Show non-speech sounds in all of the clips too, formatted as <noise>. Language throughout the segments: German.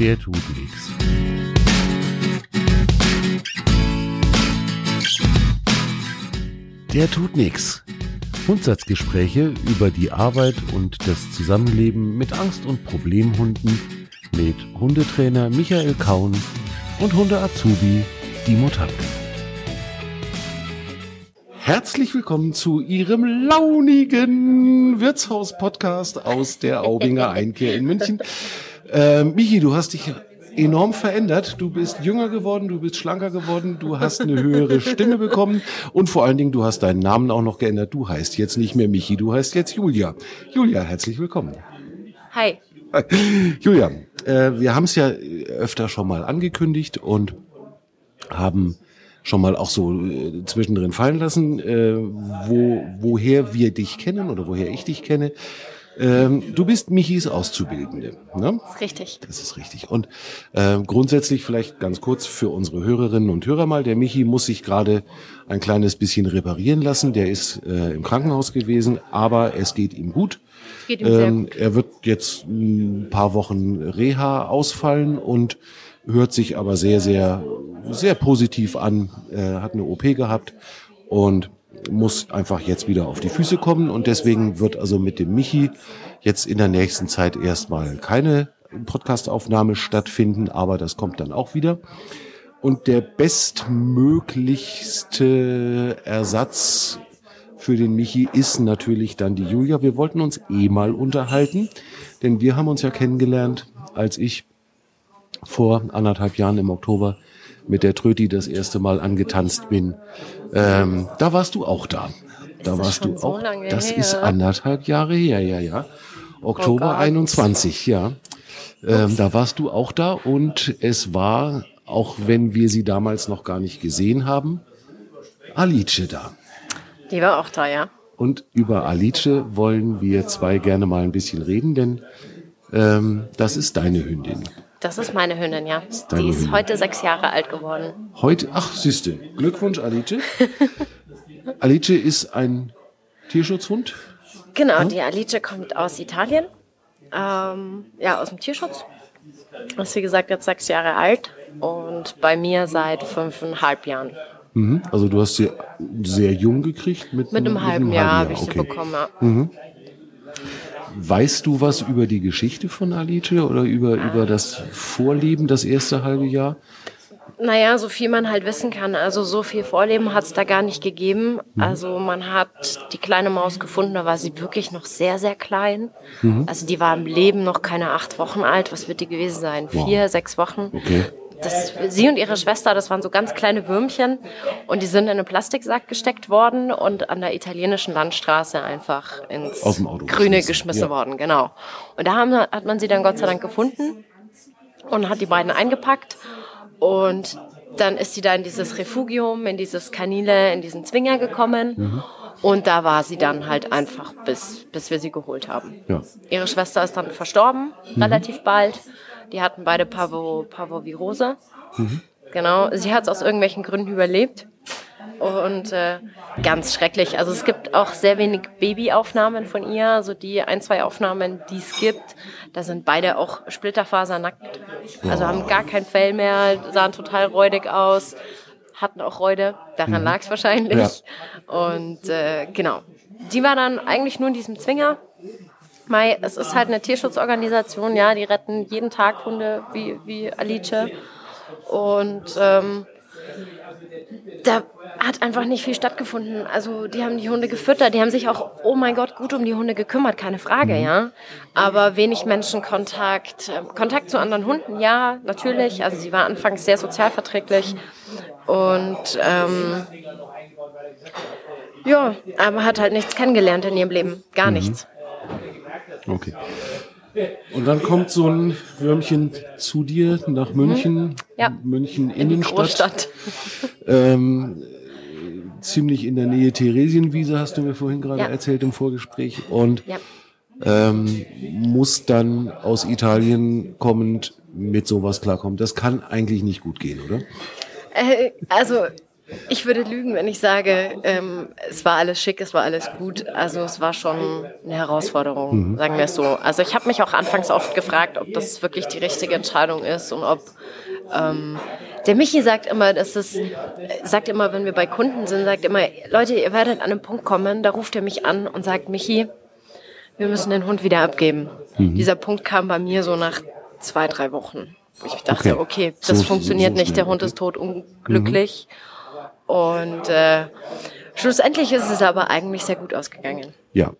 Der tut nichts. Der tut nichts. Grundsatzgespräche über die Arbeit und das Zusammenleben mit Angst- und Problemhunden mit Hundetrainer Michael Kaun und Hunde-Azubi Dimo Tapke. Herzlich willkommen zu Ihrem launigen Wirtshaus-Podcast aus der Aubinger Einkehr in München. Äh, Michi, du hast dich enorm verändert. Du bist jünger geworden, du bist schlanker geworden, du hast eine höhere Stimme bekommen und vor allen Dingen, du hast deinen Namen auch noch geändert. Du heißt jetzt nicht mehr Michi, du heißt jetzt Julia. Julia, herzlich willkommen. Hi. <laughs> Julia, äh, wir haben es ja öfter schon mal angekündigt und haben schon mal auch so äh, zwischendrin fallen lassen, äh, wo, woher wir dich kennen oder woher ich dich kenne. Ähm, du bist Michis Auszubildende. Ne? Das ist richtig. Das ist richtig. Und äh, grundsätzlich vielleicht ganz kurz für unsere Hörerinnen und Hörer mal, der Michi muss sich gerade ein kleines bisschen reparieren lassen. Der ist äh, im Krankenhaus gewesen, aber es geht ihm gut. Geht ihm sehr Ähm, gut. er wird jetzt ein paar Wochen Reha ausfallen und hört sich aber sehr, sehr, sehr positiv an. Er hat eine OP gehabt und muss einfach jetzt wieder auf die Füße kommen und deswegen wird also mit dem Michi jetzt in der nächsten Zeit erstmal keine Podcastaufnahme stattfinden, aber das kommt dann auch wieder. Und der bestmöglichste Ersatz für den Michi ist natürlich dann die Julia. Wir wollten uns eh mal unterhalten, denn wir haben uns ja kennengelernt, als ich vor anderthalb Jahren im Oktober mit der Tröti das erste Mal angetanzt bin. Ähm, da warst du auch da. Da das warst du so auch. lange das her? ist anderthalb Jahre her, ja, ja. Oktober Gott. 21, ja. Ähm, da warst du auch da und es war, auch wenn wir sie damals noch gar nicht gesehen haben, Alice da. Die war auch da, ja. Und über Alice wollen wir zwei gerne mal ein bisschen reden, denn ähm, das ist deine Hündin. Das ist meine Hündin, ja. deine Die ist Hündin. heute sechs Jahre alt geworden. Heute, ach, siehste, Glückwunsch, Alice. <laughs> Alice ist ein Tierschutzhund. Genau, die Alice kommt aus Italien. Ähm, ja, aus dem Tierschutz. Ist wie gesagt jetzt sechs Jahre alt und bei mir seit fünfeinhalb Jahren. Mhm. Also du hast sie sehr jung gekriegt. Mit, Mit einem halben Jahr habe ich sie okay. bekommen. Ja. Weißt du was über die Geschichte von Alice oder über, über das Vorleben, das erste halbe Jahr? Naja, so viel man halt wissen kann. Also so viel Vorleben hat es da gar nicht gegeben. Also man hat die kleine Maus gefunden, da war sie wirklich noch sehr, sehr klein. Also die war im Leben noch keine acht Wochen alt. Was wird die gewesen sein? Vier, sechs Wochen. Okay. Das, sie und ihre Schwester, das waren so ganz kleine Würmchen und die sind in einen Plastiksack gesteckt worden und an der italienischen Landstraße einfach ins Grüne geschmissen, geschmissen ja. worden, genau. Und da haben, hat man sie dann Gott sei Dank gefunden und hat die beiden eingepackt und dann ist sie da in dieses Refugium, in dieses Kanile, in diesen Zwinger gekommen Mhm. und da war sie dann halt einfach, bis, bis wir sie geholt haben. Ja. Ihre Schwester ist dann verstorben, relativ bald. Die hatten beide Parvo, Parvovirose. Genau, sie hat es aus irgendwelchen Gründen überlebt. Und äh, ganz schrecklich. Also es gibt auch sehr wenig Babyaufnahmen von ihr. Also die ein, zwei Aufnahmen, die es gibt, da sind beide auch splitterfasernackt. Also haben gar kein Fell mehr, sahen total räudig aus, hatten auch Räude. Daran lag es wahrscheinlich. Und äh, genau. Die war dann eigentlich nur in diesem Zwinger. Mai, es ist halt eine Tierschutzorganisation, ja, die retten jeden Tag Hunde wie, wie Alice. Und ähm, da hat einfach nicht viel stattgefunden. Also die haben die Hunde gefüttert, die haben sich auch, oh mein Gott, gut um die Hunde gekümmert, keine Frage, ja. Aber wenig Menschenkontakt, ähm, Kontakt zu anderen Hunden, ja, natürlich. Also sie war anfangs sehr sozialverträglich und ähm, ja, aber hat halt nichts kennengelernt in ihrem Leben, gar nichts. Okay. Und dann kommt so ein Würmchen zu dir nach München, Mhm. Ja. München In die Innenstadt, Großstadt. <laughs> ähm, äh, ziemlich in der Nähe Theresienwiese, hast du mir vorhin gerade Ja. erzählt im Vorgespräch, und Ja. ähm, muss dann aus Italien kommend mit sowas klarkommen. Das kann eigentlich nicht gut gehen, oder? Äh, also Ich würde lügen, wenn ich sage, ähm, es war alles schick, es war alles gut. Also es war schon eine Herausforderung, mhm. sagen wir es so. Also ich habe mich auch anfangs oft gefragt, ob das wirklich die richtige Entscheidung ist und ob ähm, der Michi sagt immer, dass es sagt immer, wenn wir bei Kunden sind, sagt immer, Leute, ihr werdet an einen Punkt kommen, da ruft er mich an und sagt, Michi, wir müssen den Hund wieder abgeben. Mhm. Dieser Punkt kam bei mir so nach zwei, drei Wochen. Ich dachte, okay, okay das so, funktioniert so nicht, der Hund ist tot unglücklich. Mhm. Und äh, schlussendlich ist es aber eigentlich sehr gut ausgegangen. Ja,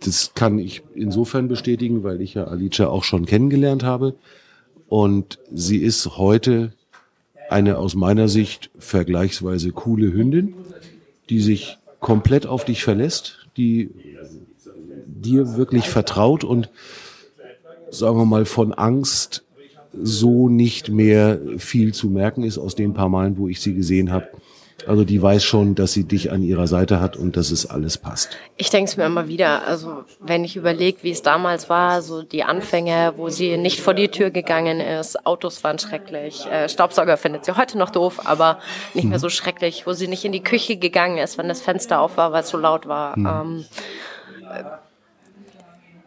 das kann ich insofern bestätigen, weil ich ja Alicia auch schon kennengelernt habe. Und sie ist heute eine aus meiner Sicht vergleichsweise coole Hündin, die sich komplett auf dich verlässt, die dir wirklich vertraut und sagen wir mal von Angst so nicht mehr viel zu merken ist aus den paar Malen, wo ich sie gesehen habe. Also die weiß schon, dass sie dich an ihrer Seite hat und dass es alles passt. Ich denke es mir immer wieder. Also wenn ich überlege, wie es damals war, so die Anfänge, wo sie nicht vor die Tür gegangen ist, Autos waren schrecklich, äh, Staubsauger findet sie heute noch doof, aber nicht mehr mhm. so schrecklich, wo sie nicht in die Küche gegangen ist, wenn das Fenster auf war, weil es so laut war. Mhm. Ähm, äh,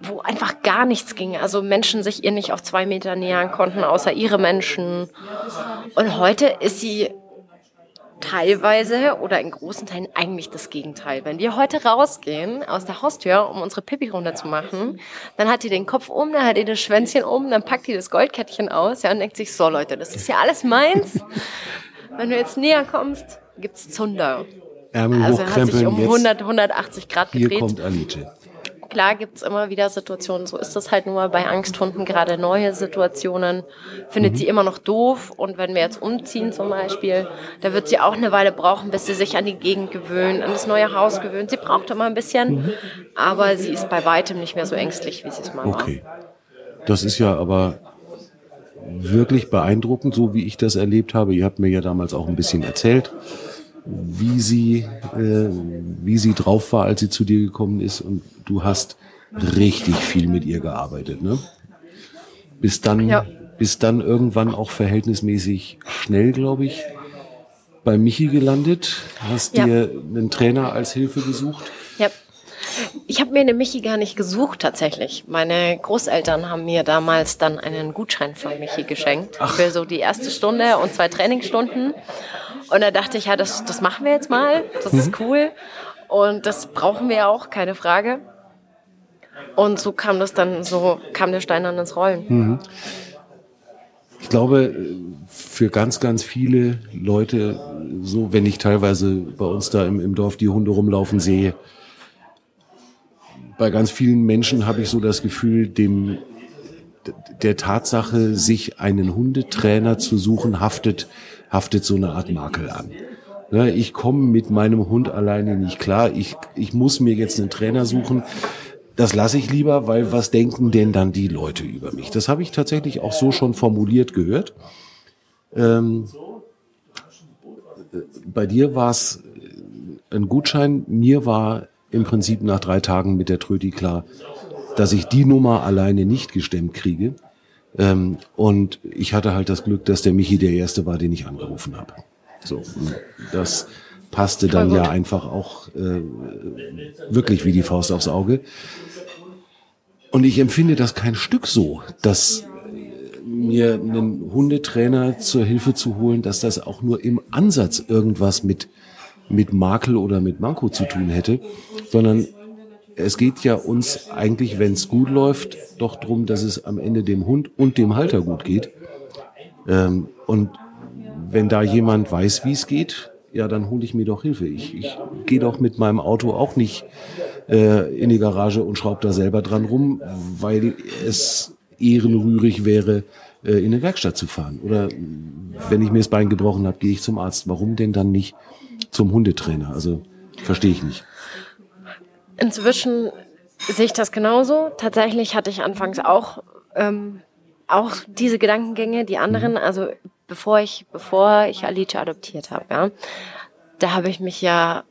wo einfach gar nichts ging. Also Menschen sich ihr nicht auf zwei Meter nähern konnten, außer ihre Menschen. Und heute ist sie teilweise oder in großen Teilen eigentlich das Gegenteil. Wenn wir heute rausgehen aus der Haustür, um unsere Pipi runterzumachen, dann hat die den Kopf um, dann hat die das Schwänzchen um, dann packt die das Goldkettchen aus ja, und denkt sich, so Leute, das ist ja alles meins. <laughs> Wenn du jetzt näher kommst, gibt's Zunder. Ärmel also hat sich um 100, 180 Grad gedreht. Hier kommt Alice klar gibt es immer wieder Situationen, so ist das halt nur bei Angsthunden, gerade neue Situationen, findet mhm. sie immer noch doof. Und wenn wir jetzt umziehen zum Beispiel, da wird sie auch eine Weile brauchen, bis sie sich an die Gegend gewöhnt, an das neue Haus gewöhnt. Sie braucht immer ein bisschen, mhm. aber sie ist bei weitem nicht mehr so ängstlich, wie sie es mal war. Okay. Das ist ja aber wirklich beeindruckend, so wie ich das erlebt habe. Ihr habt mir ja damals auch ein bisschen erzählt wie sie, äh, wie sie drauf war, als sie zu dir gekommen ist. Und du hast richtig viel mit ihr gearbeitet, ne? Bis dann, ja. bis dann irgendwann auch verhältnismäßig schnell, glaube ich, bei Michi gelandet. Hast ja. dir einen Trainer als Hilfe gesucht? Ich habe mir eine Michi gar nicht gesucht tatsächlich. Meine Großeltern haben mir damals dann einen Gutschein von Michi geschenkt Ach. für so die erste Stunde und zwei Trainingsstunden. Und da dachte ich, ja, das, das machen wir jetzt mal. Das ist mhm. cool. Und das brauchen wir auch, keine Frage. Und so kam das dann, so kam der Stein dann ins Rollen. Mhm. Ich glaube, für ganz, ganz viele Leute, so wenn ich teilweise bei uns da im, im Dorf die Hunde rumlaufen sehe, bei ganz vielen Menschen habe ich so das Gefühl, dem der Tatsache, sich einen Hundetrainer zu suchen, haftet haftet so eine Art Makel an. Ne, ich komme mit meinem Hund alleine nicht klar. Ich, ich muss mir jetzt einen Trainer suchen. Das lasse ich lieber, weil was denken denn dann die Leute über mich? Das habe ich tatsächlich auch so schon formuliert gehört. Ähm, bei dir war es ein Gutschein. Mir war im Prinzip nach drei Tagen mit der Tröti klar, dass ich die Nummer alleine nicht gestemmt kriege. Ähm, und ich hatte halt das Glück, dass der Michi der Erste war, den ich angerufen habe. So, das passte dann ja einfach auch äh, wirklich wie die Faust aufs Auge. Und ich empfinde das kein Stück so, dass mir einen Hundetrainer zur Hilfe zu holen, dass das auch nur im Ansatz irgendwas mit, mit Makel oder mit Manko zu tun hätte, sondern es geht ja uns eigentlich, wenn es gut läuft, doch drum, dass es am Ende dem Hund und dem Halter gut geht. Ähm, und wenn da jemand weiß, wie es geht, ja, dann hole ich mir doch Hilfe. Ich, ich gehe doch mit meinem Auto auch nicht äh, in die Garage und schraube da selber dran rum, weil es ehrenrührig wäre, äh, in eine Werkstatt zu fahren. Oder wenn ich mir das Bein gebrochen habe, gehe ich zum Arzt. Warum denn dann nicht zum Hundetrainer? Also verstehe ich nicht. Inzwischen sehe ich das genauso. Tatsächlich hatte ich anfangs auch, ähm, auch diese Gedankengänge, die anderen, mhm. also bevor ich, bevor ich Alice adoptiert habe, ja, da habe ich mich ja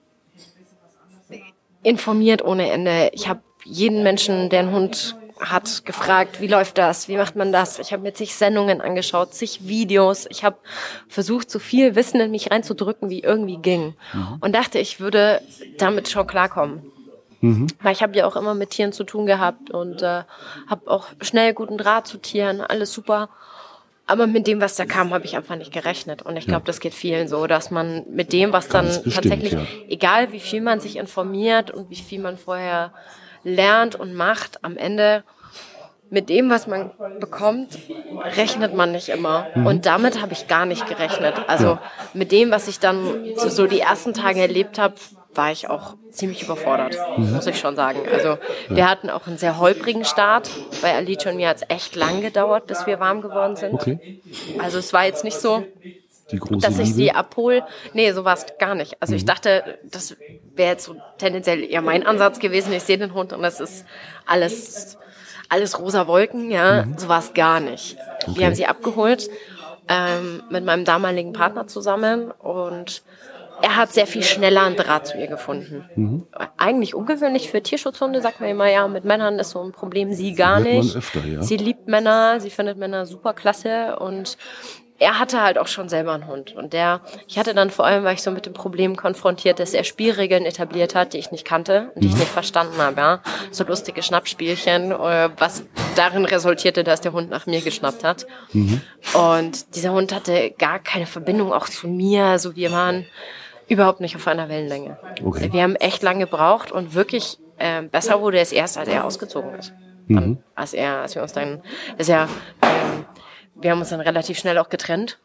informiert ohne Ende. Ich habe jeden Menschen, der einen Hund hat gefragt, wie läuft das, wie macht man das. Ich habe mir zig Sendungen angeschaut, zig Videos. Ich habe versucht, so viel Wissen in mich reinzudrücken, wie irgendwie ging. Mhm. Und dachte, ich würde damit schon klarkommen. Mhm. Weil ich habe ja auch immer mit Tieren zu tun gehabt und äh, habe auch schnell guten Draht zu Tieren, alles super. Aber mit dem, was da kam, habe ich einfach nicht gerechnet. Und ich glaube, ja. das geht vielen so, dass man mit dem, was dann bestimmt, tatsächlich, ja. egal wie viel man sich informiert und wie viel man vorher lernt und macht, am Ende mit dem, was man bekommt, rechnet man nicht immer. Mhm. Und damit habe ich gar nicht gerechnet. Also ja. mit dem, was ich dann so die ersten Tage erlebt habe, war ich auch ziemlich überfordert, mhm. muss ich schon sagen. Also wir hatten auch einen sehr holprigen Start. Bei Alice und mir hat es echt lang gedauert, bis wir warm geworden sind. Okay. Also es war jetzt nicht so, dass ich Liebe. sie abhole. Nee, so war es gar nicht. Also mhm. ich dachte, das wäre jetzt so tendenziell eher mein Ansatz gewesen. Ich sehe den Hund und das ist alles, alles rosa Wolken, ja. Mhm. So war es gar nicht. Okay. Wir haben sie abgeholt ähm, mit meinem damaligen Partner zusammen und er hat sehr viel schneller einen Draht zu ihr gefunden. Mhm. Eigentlich ungewöhnlich für Tierschutzhunde, sagt man immer, ja, mit Männern ist so ein Problem, sie gar nicht. Öfter, ja. Sie liebt Männer, sie findet Männer super klasse und er hatte halt auch schon selber einen Hund. Und der, ich hatte dann vor allem, weil ich so mit dem Problem konfrontiert, dass er Spielregeln etabliert hat, die ich nicht kannte und die ich mhm. nicht verstanden habe. Ja? So lustige Schnappspielchen, äh, was darin resultierte, dass der Hund nach mir geschnappt hat. Mhm. Und dieser Hund hatte gar keine Verbindung auch zu mir, so wir waren überhaupt nicht auf einer Wellenlänge. Okay. Wir haben echt lange gebraucht und wirklich äh, besser wurde es erst, als er ausgezogen ist. Mhm. als er, als wir uns dann, ist ja, ähm, wir haben uns dann relativ schnell auch getrennt.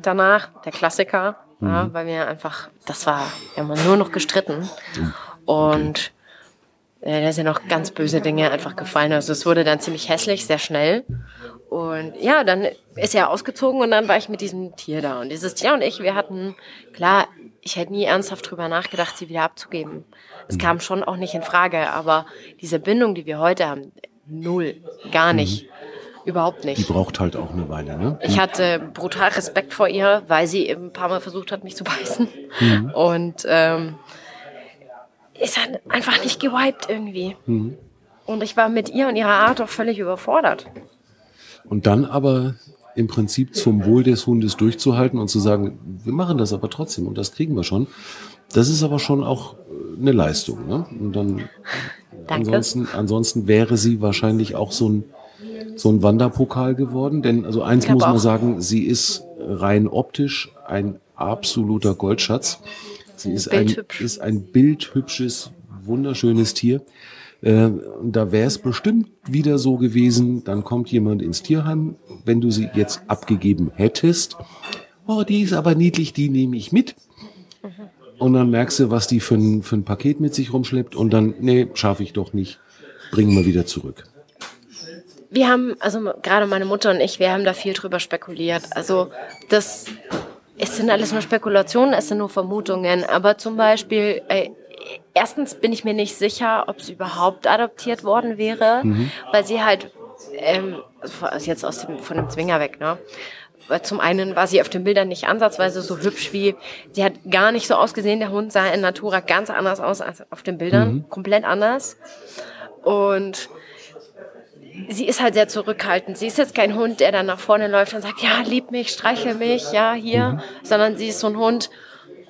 Danach, der Klassiker, mhm. ja, weil wir einfach, das war, wir haben nur noch gestritten. Und äh, da sind ja noch ganz böse Dinge einfach gefallen. Also es wurde dann ziemlich hässlich, sehr schnell. Und ja, dann ist er ausgezogen und dann war ich mit diesem Tier da. Und dieses Tier und ich, wir hatten, klar, ich hätte nie ernsthaft drüber nachgedacht, sie wieder abzugeben. Es mhm. kam schon auch nicht in Frage, aber diese Bindung, die wir heute haben, null, gar nicht. Überhaupt nicht. Die braucht halt auch eine Weile, ne? Ich hatte brutal Respekt vor ihr, weil sie eben ein paar Mal versucht hat, mich zu beißen. Mhm. Und ähm, ist halt einfach nicht gewiped irgendwie. Mhm. Und ich war mit ihr und ihrer Art auch völlig überfordert. Und dann aber im Prinzip zum Wohl des Hundes durchzuhalten und zu sagen, wir machen das aber trotzdem und das kriegen wir schon. Das ist aber schon auch eine Leistung. Ne? Und dann Danke. ansonsten, ansonsten wäre sie wahrscheinlich auch so ein so ein Wanderpokal geworden. Denn also eins muss man sagen, sie ist rein optisch ein absoluter Goldschatz. Sie ist ein, ist ein bildhübsches, wunderschönes Tier. Äh, da wäre es bestimmt wieder so gewesen, dann kommt jemand ins Tierheim, wenn du sie jetzt abgegeben hättest. Oh, die ist aber niedlich, die nehme ich mit. Und dann merkst du, was die für ein, für ein Paket mit sich rumschleppt und dann, nee, schaffe ich doch nicht. Bringen wir wieder zurück wir haben, also gerade meine Mutter und ich, wir haben da viel drüber spekuliert. Also das, es sind alles nur Spekulationen, es sind nur Vermutungen. Aber zum Beispiel, äh, erstens bin ich mir nicht sicher, ob sie überhaupt adoptiert worden wäre, mhm. weil sie halt, ähm, also jetzt aus dem, von dem Zwinger weg, ne? Weil zum einen war sie auf den Bildern nicht ansatzweise so hübsch wie, sie hat gar nicht so ausgesehen, der Hund sah in Natura ganz anders aus als auf den Bildern, mhm. komplett anders. Und sie ist halt sehr zurückhaltend. Sie ist jetzt kein Hund, der dann nach vorne läuft und sagt, ja, lieb mich, streichel mich, ja, hier, mhm. sondern sie ist so ein Hund,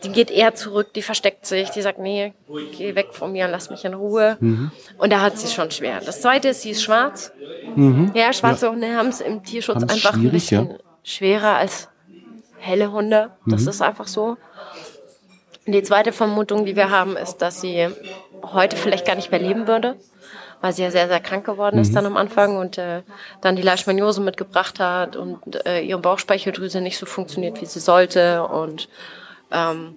die geht eher zurück, die versteckt sich, die sagt, nee, geh weg von mir, lass mich in Ruhe. Mhm. Und da hat sie schon schwer. Das zweite ist, sie ist schwarz. Mhm. Ja, schwarze ja. Hunde haben es im Tierschutz haben's einfach ein bisschen ja. schwerer als helle Hunde. Das mhm. ist einfach so. Die zweite Vermutung, die wir haben, ist, dass sie heute vielleicht gar nicht mehr leben würde weil sie ja sehr, sehr krank geworden ist mhm. dann am Anfang und äh, dann die Leishmaniose mitgebracht hat und äh, ihre Bauchspeicheldrüse nicht so funktioniert, wie sie sollte und ähm,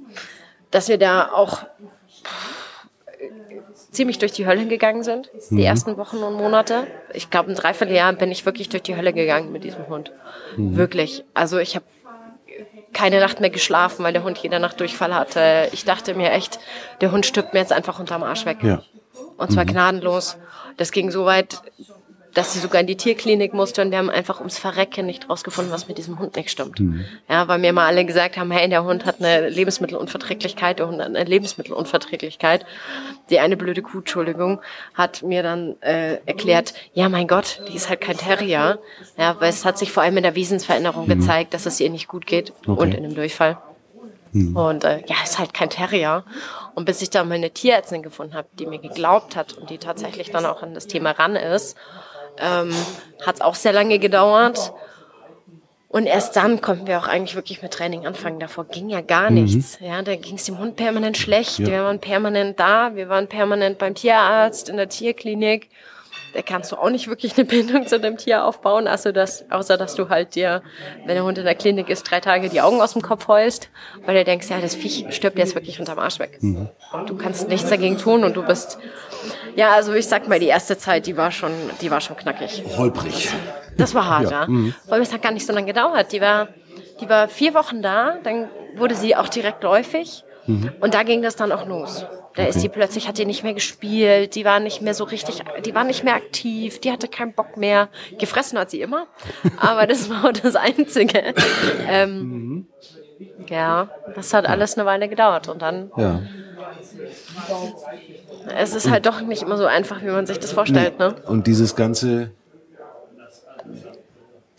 dass wir da auch ziemlich durch die Hölle gegangen sind, die mhm. ersten Wochen und Monate. Ich glaube, ein Dreivierteljahr bin ich wirklich durch die Hölle gegangen mit diesem Hund. Mhm. Wirklich. Also ich habe keine Nacht mehr geschlafen, weil der Hund jede Nacht Durchfall hatte. Ich dachte mir echt, der Hund stirbt mir jetzt einfach unterm Arsch weg. Ja. Und zwar mhm. gnadenlos. Das ging so weit, dass sie sogar in die Tierklinik musste und wir haben einfach ums Verrecken nicht rausgefunden, was mit diesem Hund nicht stimmt. Mhm. Ja, weil mir mal alle gesagt haben, hey, der Hund hat eine Lebensmittelunverträglichkeit, der Hund hat eine Lebensmittelunverträglichkeit. Die eine blöde Kuh, Entschuldigung, hat mir dann äh, erklärt, ja, mein Gott, die ist halt kein Terrier. Ja, weil es hat sich vor allem in der Wesensveränderung mhm. gezeigt, dass es ihr nicht gut geht okay. und in dem Durchfall. Mhm. Und äh, ja, ist halt kein Terrier. Und bis ich da mal eine Tierärztin gefunden habe, die mir geglaubt hat und die tatsächlich dann auch an das Thema ran ist, ähm, hat es auch sehr lange gedauert. Und erst dann konnten wir auch eigentlich wirklich mit Training anfangen. Davor ging ja gar mhm. nichts. Ja, da ging es dem Hund permanent schlecht. Ja. Wir waren permanent da. Wir waren permanent beim Tierarzt, in der Tierklinik da kannst du auch nicht wirklich eine Bindung zu dem Tier aufbauen, also das, außer dass du halt dir, wenn der Hund in der Klinik ist, drei Tage die Augen aus dem Kopf heulst, weil du denkst, ja, das Viech stirbt jetzt wirklich unterm Arsch weg. Mhm. Du kannst nichts dagegen tun und du bist, ja, also ich sag mal, die erste Zeit, die war schon, die war schon knackig. Holprig. Das war hart, ja. ja. Mhm. Weil es hat gar nicht so lange gedauert. Die war, die war vier Wochen da, dann wurde sie auch direkt läufig. Mhm. Und da ging das dann auch los. Da okay. ist die plötzlich, hat die nicht mehr gespielt, die war nicht mehr so richtig, die war nicht mehr aktiv, die hatte keinen Bock mehr. Gefressen hat sie immer, <laughs> aber das war das Einzige. <laughs> Ähm, mhm. Ja, das hat alles eine Weile gedauert und dann. Ja. Es ist halt doch nicht immer so einfach, wie man sich das vorstellt. Nee. Ne? Und dieses ganze,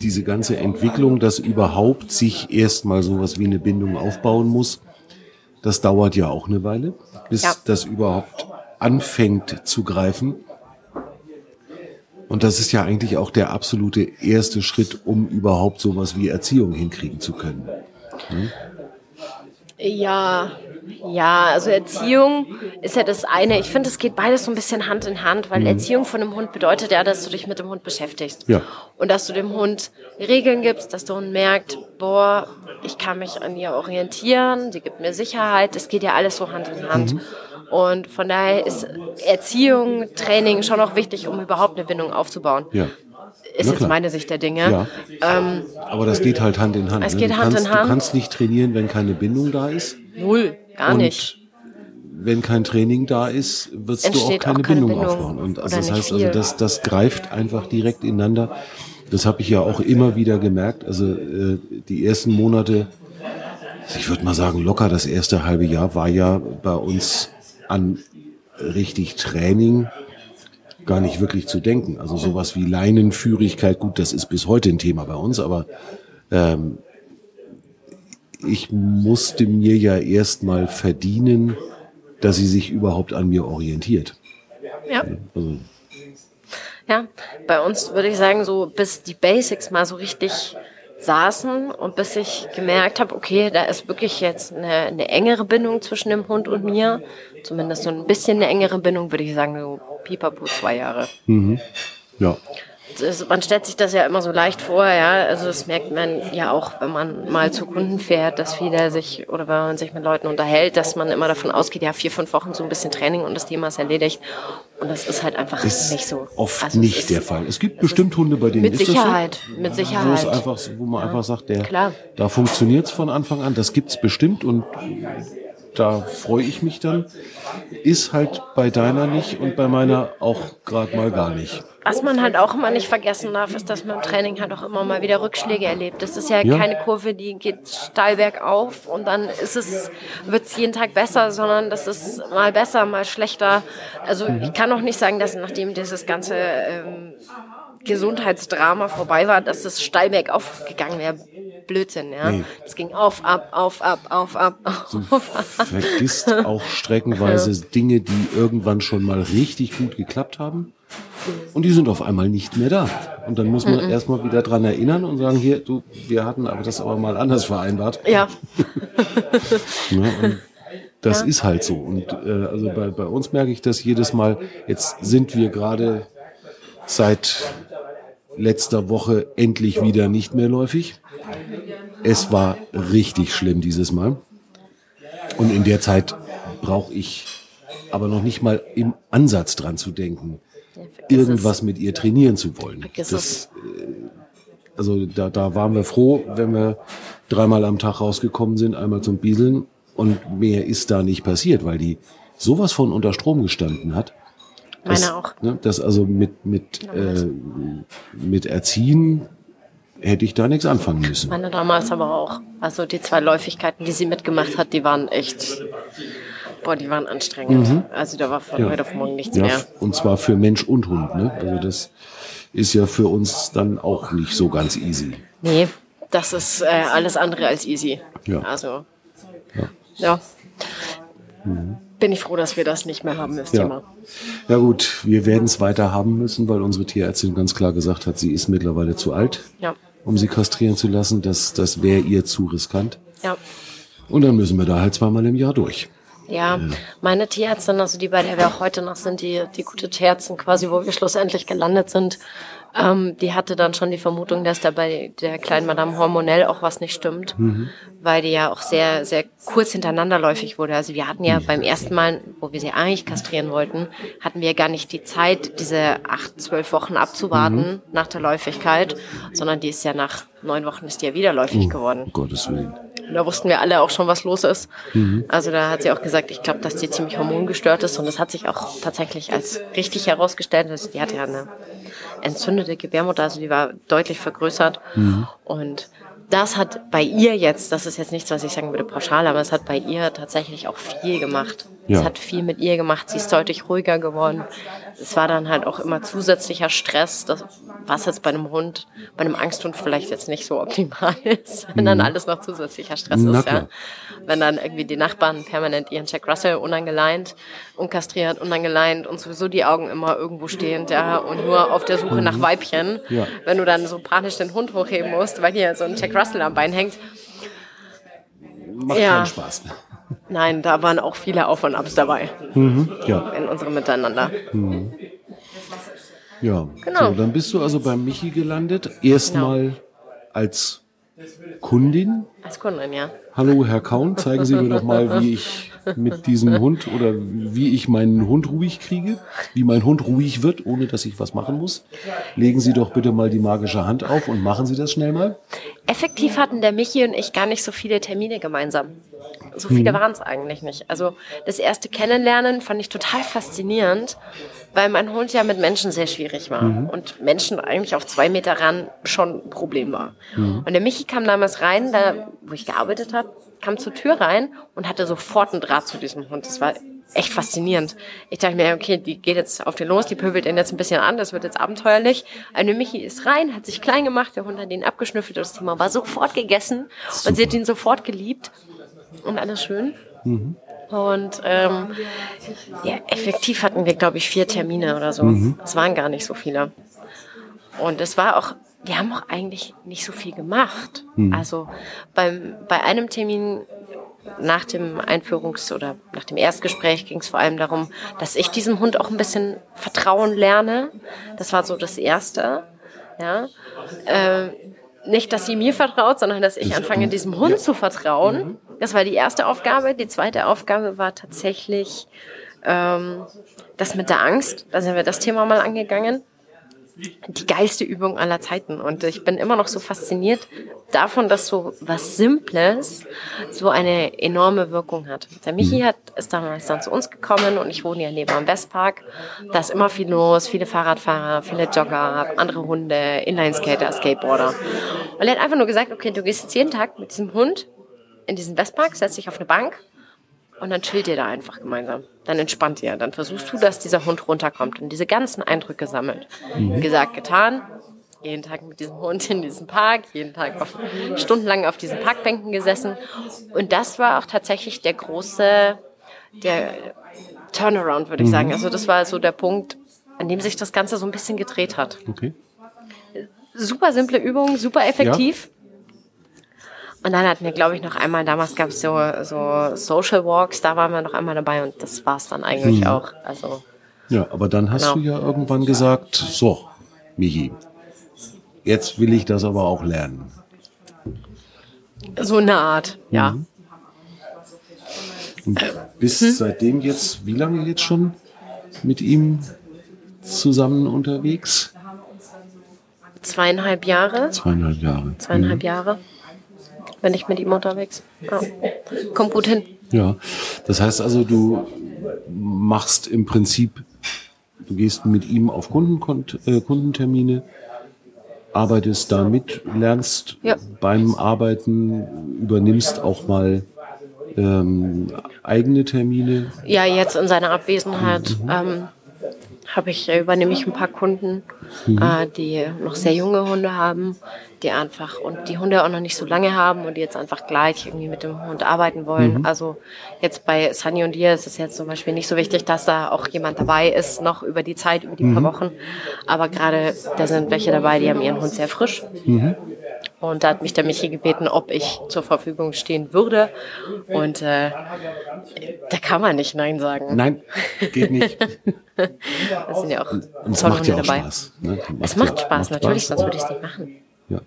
diese ganze Entwicklung, dass überhaupt sich erstmal sowas wie eine Bindung aufbauen muss, das dauert ja auch eine Weile, bis ja. das überhaupt anfängt zu greifen. Und das ist ja eigentlich auch der absolute erste Schritt, um überhaupt sowas wie Erziehung hinkriegen zu können. Hm? Ja, ja, also Erziehung ist ja das eine. Ich finde, es geht beides so ein bisschen Hand in Hand, weil mhm. Erziehung von einem Hund bedeutet ja, dass du dich mit dem Hund beschäftigst. Ja. Und dass du dem Hund Regeln gibst, dass der Hund merkt, boah, ich kann mich an ihr orientieren, sie gibt mir Sicherheit. Das geht ja alles so Hand in Hand. Mhm. Und von daher ist Erziehung, Training schon auch wichtig, um überhaupt eine Bindung aufzubauen. Ja. Ist jetzt meine Sicht der Dinge. Ja. Ähm, Aber das geht halt Hand in Hand. Es ne? geht Hand kannst, in Hand. Du kannst nicht trainieren, wenn keine Bindung da ist. Null, gar und nicht. Wenn kein Training da ist, wirst du auch keine, auch keine Bindung, Bindung, aufbauen. Und also das heißt also, das, das greift einfach direkt ineinander. Das habe ich ja auch immer wieder gemerkt. Also äh, die ersten Monate, ich würde mal sagen, locker das erste halbe Jahr war ja bei uns an richtig Training gar nicht wirklich zu denken. Also sowas wie Leinenführigkeit, gut, das ist bis heute ein Thema bei uns, aber ähm, ich musste mir ja erstmal verdienen, dass sie sich überhaupt an mir orientiert. Ja. Also, ja, bei uns würde ich sagen, so bis die Basics mal so richtig saßen und bis ich gemerkt habe, okay, da ist wirklich jetzt eine, eine, engere Bindung zwischen dem Hund und mir. Zumindest so ein bisschen eine engere Bindung, würde ich sagen, so pipapo zwei Jahre. Mhm. Ja das, man stellt sich das ja immer so leicht vor, ja. Also das merkt man ja auch, wenn man mal zu Kunden fährt, dass viele sich oder wenn man sich mit Leuten unterhält, dass man immer davon ausgeht, ja, vier, fünf Wochen so ein bisschen Training und das Thema ist erledigt. Und das ist halt einfach ist nicht so. Oft also nicht ist, der Fall. Es gibt bestimmt Hunde, bei denen mit Sicherheit, so. mit Sicherheit. Wo, es einfach, wo man ja. einfach sagt, der, Klar. da funktioniert's von Anfang an. Das gibt's bestimmt und da freue ich mich dann. Ist halt bei deiner nicht und bei meiner auch gerade mal gar nicht. Was man halt auch immer nicht vergessen darf, ist, dass man im Training halt auch immer mal wieder Rückschläge erlebt. Das ist ja, ja. keine Kurve, die geht steil bergauf und dann ist es, wird es jeden Tag besser, sondern das ist mal besser, mal schlechter. Also mhm. ich kann auch nicht sagen, dass nachdem dieses ganze ähm, Gesundheitsdrama vorbei war, dass es steil bergauf gegangen wäre. Blödsinn, ja. Nee. Es ging auf, ab, auf, ab, auf, ab, auf, du vergisst <laughs> auch streckenweise. Dinge, die irgendwann schon mal richtig gut geklappt haben. Und die sind auf einmal nicht mehr da. Und dann muss man mhm. erstmal wieder dran erinnern und sagen, hier, du, wir hatten aber das aber mal anders vereinbart. Ja. <laughs> ja das ja. ist halt so. Und äh, also bei, bei uns merke ich das jedes Mal. Jetzt sind wir gerade seit letzter Woche endlich wieder nicht mehr läufig. Es war richtig schlimm dieses Mal. Und in der Zeit brauche ich aber noch nicht mal im Ansatz dran zu denken, irgendwas mit ihr trainieren zu wollen. Das, äh, also da, da waren wir froh, wenn wir dreimal am Tag rausgekommen sind, einmal zum Bieseln und mehr ist da nicht passiert, weil die sowas von unter Strom gestanden hat. Das, Meine auch. Ne, das also mit, mit, äh, mit Erziehen hätte ich da nichts anfangen müssen. Meine damals aber auch. Also die zwei Läufigkeiten, die sie mitgemacht hat, die waren echt, boah, die waren anstrengend. Also da war von Ja. heute auf morgen nichts Ja, mehr. und zwar für Mensch und Hund. Ne? Also das ist ja für uns dann auch nicht so ganz easy. Nee, das ist äh, alles andere als easy. Ja. Also, Ja. ja. Bin ich froh, dass wir das nicht mehr haben, das Ja. Thema. Ja gut, wir werden es weiter haben müssen, weil unsere Tierärztin ganz klar gesagt hat, sie ist mittlerweile zu alt, Ja. um sie kastrieren zu lassen. Das, das wäre ihr zu riskant. Ja. Und dann müssen wir da halt zweimal im Jahr durch. Ja, meine Tierärztin, also die, bei der wir auch heute noch sind, die, die gute Tierärztin quasi, wo wir schlussendlich gelandet sind, ähm, die hatte dann schon die Vermutung, dass da bei der kleinen Madame hormonell auch was nicht stimmt, weil die ja auch sehr, sehr kurz hintereinander läufig wurde. Also wir hatten ja beim ersten Mal, wo wir sie eigentlich kastrieren wollten, hatten wir gar nicht die Zeit, diese acht, zwölf Wochen abzuwarten nach der Läufigkeit, sondern die ist ja nach neun Wochen ist die ja wieder läufig geworden. Um Gottes Willen. Und Da wussten wir alle auch schon, was los ist. Also da hat sie auch gesagt, ich glaube, dass die ziemlich hormongestört ist. Und das hat sich auch tatsächlich als richtig herausgestellt. Also die hatte ja eine entzündete Gebärmutter, also die war deutlich vergrößert. Und das hat bei ihr jetzt, das ist jetzt nichts, was ich sagen würde pauschal, aber es hat bei ihr tatsächlich auch viel gemacht. Ja. Es hat viel mit ihr gemacht. Sie ist deutlich ruhiger geworden. Es war dann halt auch immer zusätzlicher Stress, das, was jetzt bei einem Hund, bei einem Angsthund vielleicht jetzt nicht so optimal <laughs> ist, wenn dann alles noch zusätzlicher Stress Na ist, ja. Wenn dann irgendwie die Nachbarn permanent ihren Jack Russell unangeleint, unkastriert, unangeleint und sowieso die Augen immer irgendwo stehend, ja, und nur auf der Suche nach Weibchen. Ja. Wenn du dann so panisch den Hund hochheben musst, weil hier so ein Jack Russell am Bein hängt. Macht Ja. keinen Spaß. Nein, da waren auch viele Auf und Abs dabei Ja, in unserem Miteinander. ja. Genau. So, dann bist du also beim Michi gelandet. Erstmal als Kundin. Als Kundin, ja. Hallo, Herr Kaun, zeigen Sie mir doch mal, wie ich mit diesem Hund oder wie ich meinen Hund ruhig kriege, wie mein Hund ruhig wird, ohne dass ich was machen muss. Legen Sie doch bitte mal die magische Hand auf und machen Sie das schnell mal. Effektiv hatten der Michi und ich gar nicht so viele Termine gemeinsam. So viele waren es eigentlich nicht. Also das erste Kennenlernen fand ich total faszinierend, weil mein Hund ja mit Menschen sehr schwierig war und Menschen eigentlich auf zwei Meter ran schon ein Problem war. Und der Michi kam damals rein, da wo ich gearbeitet habe, kam zur Tür rein und hatte sofort einen Draht zu diesem Hund. Das war echt faszinierend. Ich dachte mir, okay, die geht jetzt auf den los, die pöbelt ihn jetzt ein bisschen an, das wird jetzt abenteuerlich. Eine Michi ist rein, hat sich klein gemacht, der Hund hat ihn abgeschnüffelt, das Thema war sofort gegessen und sie hat ihn sofort geliebt und alles schön. Und ähm, ja, effektiv hatten wir, glaube ich, vier Termine oder so. Es waren gar nicht so viele. Und es war auch, wir haben auch eigentlich nicht so viel gemacht. Also beim, bei einem Termin nach dem Einführungs- oder nach dem Erstgespräch ging es vor allem darum, dass ich diesem Hund auch ein bisschen vertrauen lerne. Das war so das Erste. Ja. Ähm, nicht, dass sie mir vertraut, sondern dass ich anfange, diesem Hund zu vertrauen. Das war die erste Aufgabe. Die zweite Aufgabe war tatsächlich ähm, das mit der Angst. Da sind wir das Thema mal angegangen die geilste Übung aller Zeiten. Und ich bin immer noch so fasziniert davon, dass so was Simples so eine enorme Wirkung hat. Der Michi hat, ist damals dann zu uns gekommen und ich wohne ja neben am Westpark. Da ist immer viel los, viele Fahrradfahrer, viele Jogger, andere Hunde, Inlineskater, Skateboarder. Und er hat einfach nur gesagt, okay, du gehst jetzt jeden Tag mit diesem Hund in diesen Westpark, setzt dich auf eine Bank und dann chillt ihr da einfach gemeinsam. Dann entspannt ihr. Dann versuchst du, dass dieser Hund runterkommt und diese ganzen Eindrücke sammelt. Gesagt, getan. Jeden Tag mit diesem Hund in diesem Park, jeden Tag auf, stundenlang auf diesen Parkbänken gesessen. Und das war auch tatsächlich der große, der Turnaround, würde ich sagen. Also das war so der Punkt, an dem sich das Ganze so ein bisschen gedreht hat. Okay. Super simple Übung, super effektiv. Und dann hatten wir, glaube ich, noch einmal, damals gab es so, so Social Walks, da waren wir noch einmal dabei und das war's dann eigentlich auch. Also Ja, aber dann hast Genau. du ja irgendwann gesagt, so, Michi, jetzt will ich das aber auch lernen. so eine Art, ja. Und bist Hm? seitdem jetzt, wie lange jetzt schon mit ihm zusammen unterwegs? Zweieinhalb Jahre, Zweieinhalb Jahre. zweieinhalb Jahre bin ich mit ihm unterwegs. Ja. Kommt gut hin. Ja, das heißt also, du machst im Prinzip du gehst mit ihm auf Kunden, äh, Kundentermine, arbeitest da mit, lernst ja. beim Arbeiten, übernimmst auch mal ähm, eigene Termine. Ja, jetzt in seiner Abwesenheit. Mhm. Ähm, habe ich, äh, übernehme ich ein paar Kunden, mhm. äh, die noch sehr junge Hunde haben, die einfach und die Hunde auch noch nicht so lange haben und die jetzt einfach gleich irgendwie mit dem Hund arbeiten wollen. Mhm. Also jetzt bei Sunny und dir ist es jetzt zum Beispiel nicht so wichtig, dass da auch jemand dabei ist, noch über die Zeit, über die mhm. paar Wochen. Aber gerade da sind welche dabei, die haben ihren Hund sehr frisch. Mhm. Und da hat mich der Michi gebeten, ob ich zur Verfügung stehen würde. Und äh, da kann man nicht Nein sagen. Nein, geht nicht. <laughs> das sind ja auch und es macht ja auch dabei. Spaß. Ne? es macht ja, Spaß, macht natürlich, Spaß. sonst würde ich es nicht machen. Ja.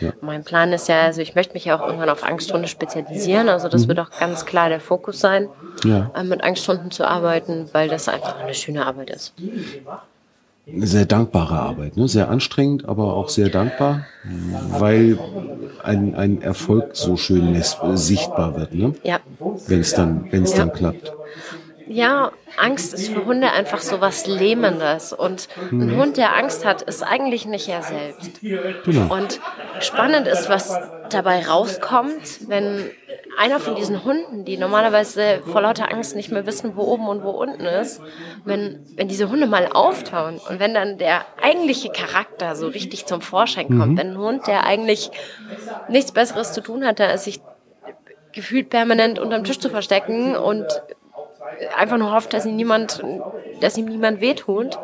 Ja. Mein Plan ist ja, also ich möchte mich ja auch irgendwann auf Angsthunde spezialisieren. Also das mhm. wird auch ganz klar der Fokus sein, ja. äh, mit Angsthunden zu arbeiten, weil das einfach eine schöne Arbeit ist sehr dankbare Arbeit, ne? sehr anstrengend, aber auch sehr dankbar, weil ein, ein Erfolg so schön sichtbar wird, ne? Ja. Wenn es dann, wenn es ja. dann klappt. Ja, Angst ist für Hunde einfach so was Lähmendes. Und ein mhm. Hund, der Angst hat, ist eigentlich nicht er selbst. Genau. Und spannend ist, was dabei rauskommt, wenn einer von diesen Hunden, die normalerweise vor lauter Angst nicht mehr wissen, wo oben und wo unten ist, wenn, wenn diese Hunde mal auftauen und wenn dann der eigentliche Charakter so richtig zum Vorschein kommt, mhm. wenn ein Hund, der eigentlich nichts Besseres zu tun hatte, als sich gefühlt permanent unterm Tisch zu verstecken und einfach nur hofft, dass ihm niemand, dass ihm niemand wehtut,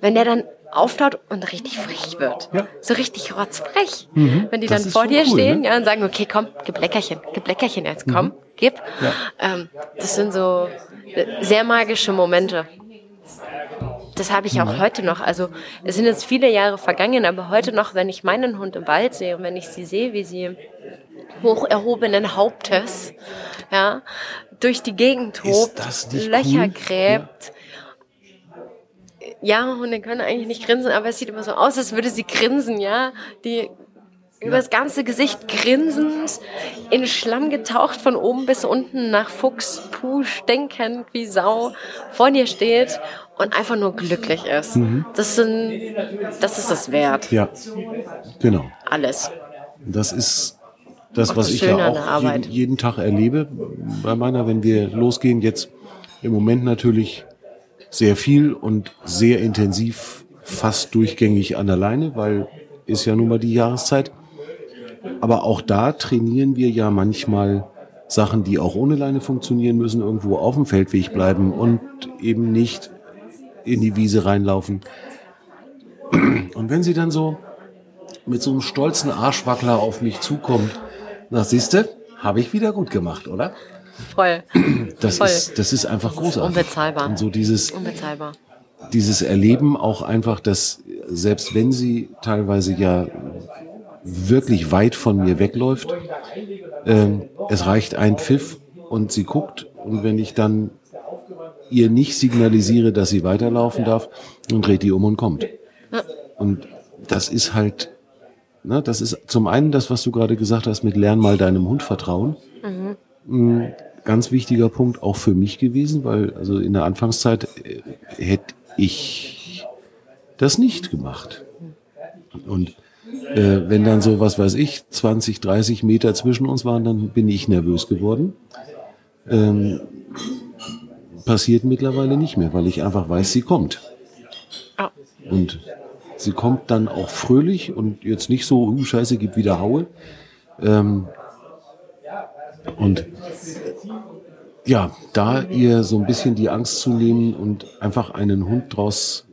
wenn der dann auftaucht und richtig frech wird. Ja. So richtig rotzfrech. Mhm. Wenn die das dann vor dir cool, stehen ne? ja, und sagen, okay, komm, gib Leckerchen, gib Leckerchen jetzt, komm, mhm. gib. Ja. Ähm, das sind so sehr magische Momente. Das habe ich auch mhm. heute noch. Also es sind jetzt viele Jahre vergangen, aber heute noch, wenn ich meinen Hund im Wald sehe und wenn ich sie sehe, wie sie hoch erhobenen Hauptes, ja, durch die Gegend tobt, Löcher cool? gräbt, ja, Hunde können eigentlich nicht grinsen, aber es sieht immer so aus, als würde sie grinsen, ja. Die über das ganze Gesicht grinsend, in Schlamm getaucht, von oben bis unten nach Fuchs, Puh, stinkend wie Sau vor dir steht und einfach nur glücklich ist. Mhm. Das, sind, das ist das wert. Ja, genau. Alles. Das ist das, was das ich ja auch jeden, jeden Tag erlebe bei meiner, wenn wir losgehen. Jetzt im Moment natürlich sehr viel und sehr intensiv, fast durchgängig an der Leine, weil ist ja nun mal die Jahreszeit. Aber auch da trainieren wir ja manchmal Sachen, die auch ohne Leine funktionieren müssen, irgendwo auf dem Feldweg bleiben und eben nicht in die Wiese reinlaufen. Und wenn sie dann so mit so einem stolzen Arschwackler auf mich zukommt, na siehste, habe ich wieder gut gemacht, oder? Voll. Das, Voll. Ist, das ist einfach großartig. Unbezahlbar. Und so dieses, Unbezahlbar. dieses Erleben auch einfach, dass selbst wenn sie teilweise ja wirklich weit von mir wegläuft, äh, es reicht ein Pfiff und sie guckt und wenn ich dann ihr nicht signalisiere, dass sie weiterlaufen darf, dann dreht die um und kommt. Ja. Und das ist halt, ne, das ist zum einen das, was du gerade gesagt hast, mit lern mal deinem Hund vertrauen. Mhm. Mm, ganz wichtiger Punkt auch für mich gewesen, weil also in der Anfangszeit äh, hätte ich das nicht gemacht. Und äh, wenn dann so, was weiß ich, 20, 30 Meter zwischen uns waren, dann bin ich nervös geworden. Ähm, passiert mittlerweile nicht mehr, weil ich einfach weiß, sie kommt. Und sie kommt dann auch fröhlich und jetzt nicht so, uh, scheiße, gib wieder Haue. Ähm, und ja, da ihr so ein bisschen die Angst zu nehmen und einfach einen Hund draus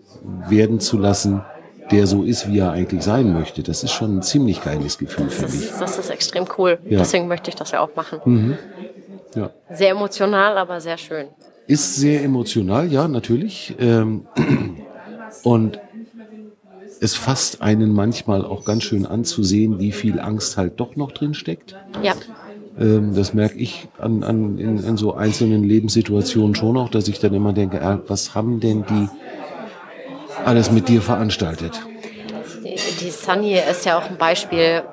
werden zu lassen, der so ist, wie er eigentlich sein möchte, das ist schon ein ziemlich geiles Gefühl für mich. Das ist extrem cool. Ja. Deswegen möchte ich das ja auch machen. Mhm. Ja. Sehr emotional, aber sehr schön. Ist sehr emotional, ja, natürlich. Ähm, <clears throat> und es fasst einen manchmal auch ganz schön an zu sehen, wie viel Angst halt doch noch drin steckt. Ja. Ähm, das merke ich an, an in, in so einzelnen Lebenssituationen schon auch, dass ich dann immer denke, äh, was haben denn die alles mit dir veranstaltet? Die, die Sunny ist ja auch ein Beispiel,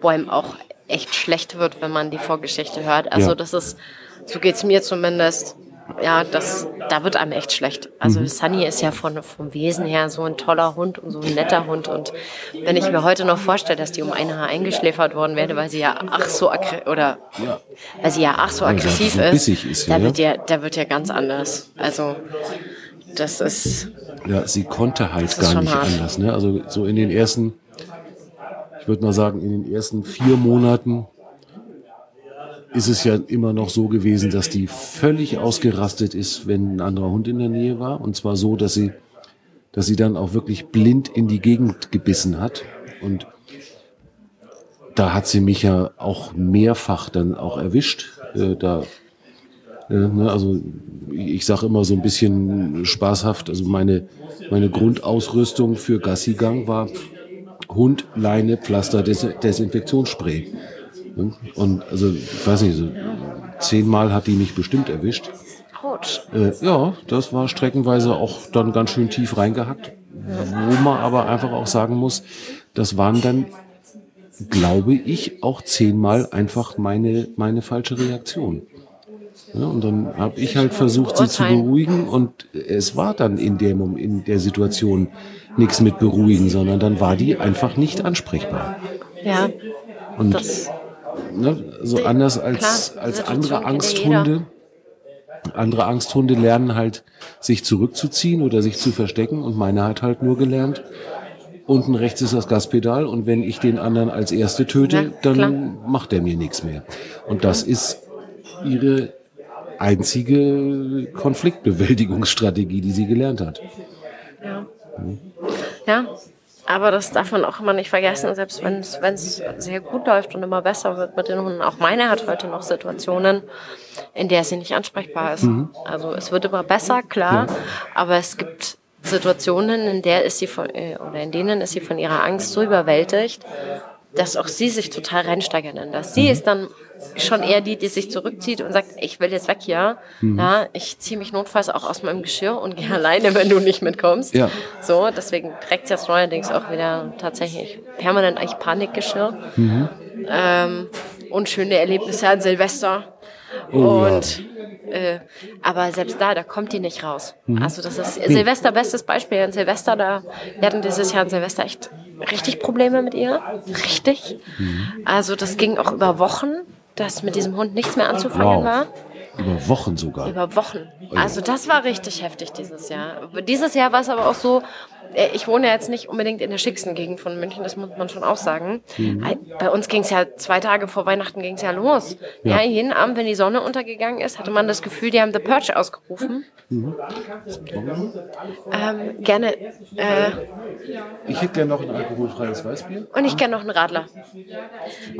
wo einem auch echt schlecht wird, wenn man die Vorgeschichte hört. Also ja. das ist, so geht's mir zumindest. Ja, das, da wird einem echt schlecht. Also mhm. Sunny ist ja von, vom Wesen her so ein toller Hund und so ein netter Hund. Und wenn ich mir heute noch vorstelle, dass die um ein Haar eingeschläfert worden wäre, weil sie ja ach so oder ja. weil sie ja ach so aggressiv ja, so ist, ist, da wird ja, da wird ja ganz anders. Also das ist. Ja, sie konnte halt gar nicht hart. anders. Ne? Also so in den ersten, ich würde mal sagen, in den ersten vier Monaten ist es ja immer noch so gewesen, dass die völlig ausgerastet ist, wenn ein anderer Hund in der Nähe war. Und zwar so, dass sie, dass sie dann auch wirklich blind in die Gegend gebissen hat. Und da hat sie mich ja auch mehrfach dann auch erwischt. Äh, da, äh, ne, also ich sage immer so ein bisschen spaßhaft, also meine, meine Grundausrüstung für Gassigang war Hund, Leine, Pflaster, Des Desinfektionsspray. Und also, ich weiß nicht, so zehnmal hat die mich bestimmt erwischt. Autsch. Äh, ja, das war streckenweise auch dann ganz schön tief reingehackt. Wo man aber einfach auch sagen muss, das waren dann, glaube ich, auch zehnmal einfach meine, meine falsche Reaktion. Ja, und dann habe ich halt versucht, sie zu beruhigen und es war dann in der, in der Situation nichts mit beruhigen, sondern dann war die einfach nicht ansprechbar. Ja. Und das ne, so anders als, Klar, als andere Angsthunde. Andere Angsthunde lernen halt, sich zurückzuziehen oder sich zu verstecken und meine hat halt nur gelernt, unten rechts ist das Gaspedal und wenn ich den anderen als Erste töte, ja, dann macht er mir nichts mehr. Und das ist ihre einzige Konfliktbewältigungsstrategie, die sie gelernt hat. Ja. Ja, aber das darf man auch immer nicht vergessen, selbst wenn es sehr gut läuft und immer besser wird mit den Hunden. Auch meine hat heute noch Situationen, in der sie nicht ansprechbar ist. Mhm. Also es wird immer besser, klar, ja. aber es gibt Situationen, in der ist sie von, äh, oder in denen ist sie von ihrer Angst so überwältigt, dass auch sie sich total reinsteigern in das. Sie mhm. ist dann schon eher die, die sich zurückzieht und sagt, ich will jetzt weg hier. Mhm. Ja, ich ziehe mich notfalls auch aus meinem Geschirr und gehe <laughs> alleine, wenn du nicht mitkommst. Ja. So, deswegen trägt sie jetzt neuerdings auch wieder tatsächlich permanent eigentlich Panikgeschirr. Mhm. Ähm, und schöne Erlebnisse an Silvester. Oh, und ja. äh, aber selbst da, da kommt die nicht raus. Mhm. Also das ist Silvester bestes Beispiel. An Silvester, da wir hatten dieses Jahr an Silvester echt richtig Probleme mit ihr. Richtig. Mhm. Also das ging auch über Wochen dass mit diesem Hund nichts mehr anzufangen wow. war. Über Wochen sogar. Über Wochen. Also das war richtig heftig dieses Jahr. Dieses Jahr war es aber auch so, ich wohne jetzt nicht unbedingt in der schicksten Gegend von München, das muss man schon auch sagen. Mhm. Bei uns ging es ja zwei Tage vor Weihnachten ging es ja los. Ja. ja. jeden Abend, wenn die Sonne untergegangen ist, hatte man das Gefühl, die haben The Purge ausgerufen. Mhm. Ähm, gerne. Äh, ich hätte gerne noch ein alkoholfreies Weißbier. Und ich gerne noch einen Radler.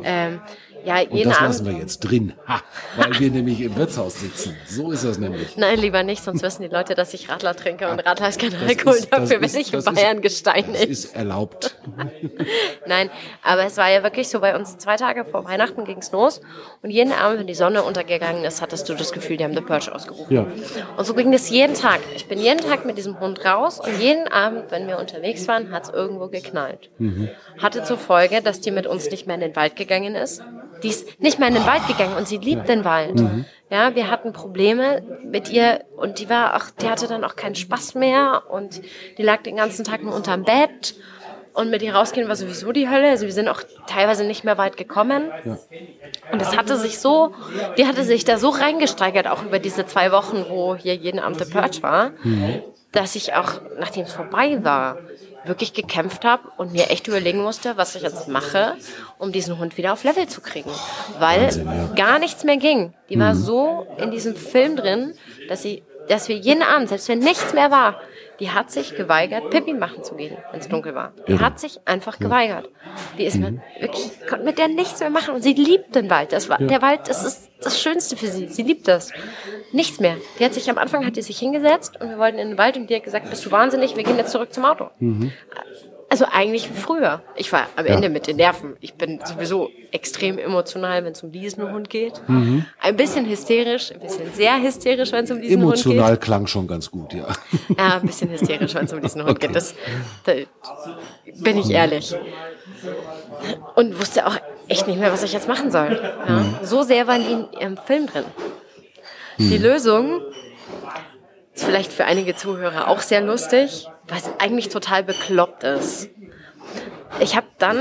Ähm, ja, und das lassen wir jetzt drin, ha, weil wir nämlich im Wirtshaus sitzen. So ist das nämlich. Nein, lieber nicht, sonst wissen die Leute, dass ich Radler trinke und Radler ist kein Alkohol. Ist, Dafür bin ich in Bayern gesteinigt. Das ist erlaubt. <laughs> Nein, aber es war ja wirklich so, bei uns zwei Tage vor Weihnachten ging's los und jeden Abend, wenn die Sonne untergegangen ist, hattest du das Gefühl, die haben The Purge ausgerufen. Ja. Und so ging das jeden Tag. Ich bin jeden Tag mit diesem Hund raus und jeden Abend, wenn wir unterwegs waren, hat's irgendwo geknallt. Mhm. Hatte zur Folge, dass die mit uns nicht mehr in den Wald gegangen ist die ist nicht mehr in den Wald gegangen und sie liebt den Wald. Mhm. Ja, wir hatten Probleme mit ihr und die war auch, die hatte dann auch keinen Spaß mehr und die lag den ganzen Tag nur unterm Bett und mit ihr rausgehen war sowieso die Hölle. Also wir sind auch teilweise nicht mehr weit gekommen. Ja. Und es hatte sich so, die hatte sich da so reingesteigert, auch über diese zwei Wochen, wo hier jeden Abend der Purge war, mhm. dass ich auch, nachdem es vorbei war, wirklich gekämpft habe und mir echt überlegen musste, was ich jetzt mache, um diesen Hund wieder auf Level zu kriegen. Weil Wahnsinn, ja. gar nichts mehr ging. Die mhm. war so in diesem Film drin, dass sie, dass wir jeden Abend, selbst wenn nichts mehr war, die hat sich geweigert, Pippi machen zu gehen, wenn es dunkel war. Die hat sich einfach geweigert. Die ist mhm. wirklich, konnte mit der nichts mehr machen und sie liebt den Wald. Das war, ja. Der Wald, das ist das Schönste für sie. Sie liebt das. Nichts mehr. Die hat sich am Anfang hat die sich hingesetzt und wir wollten in den Wald und die hat gesagt, bist du wahnsinnig, wir gehen jetzt zurück zum Auto. Mhm. Also eigentlich früher. Ich war am Ende mit den Nerven. Ich bin sowieso extrem emotional, wenn es um diesen Hund geht. Mhm. Ein bisschen hysterisch, ein bisschen sehr hysterisch, wenn es um diesen emotional Hund geht. Emotional klang schon ganz gut, ja. <laughs> Ja, ein bisschen hysterisch, wenn es um diesen Hund okay. geht. Das, da bin ich ehrlich. Und wusste auch echt nicht mehr, was ich jetzt machen soll. Ja? Mhm. So sehr waren die in ihrem Film drin. Mhm. Die Lösung ist vielleicht für einige Zuhörer auch sehr lustig, was eigentlich total bekloppt ist. Ich habe dann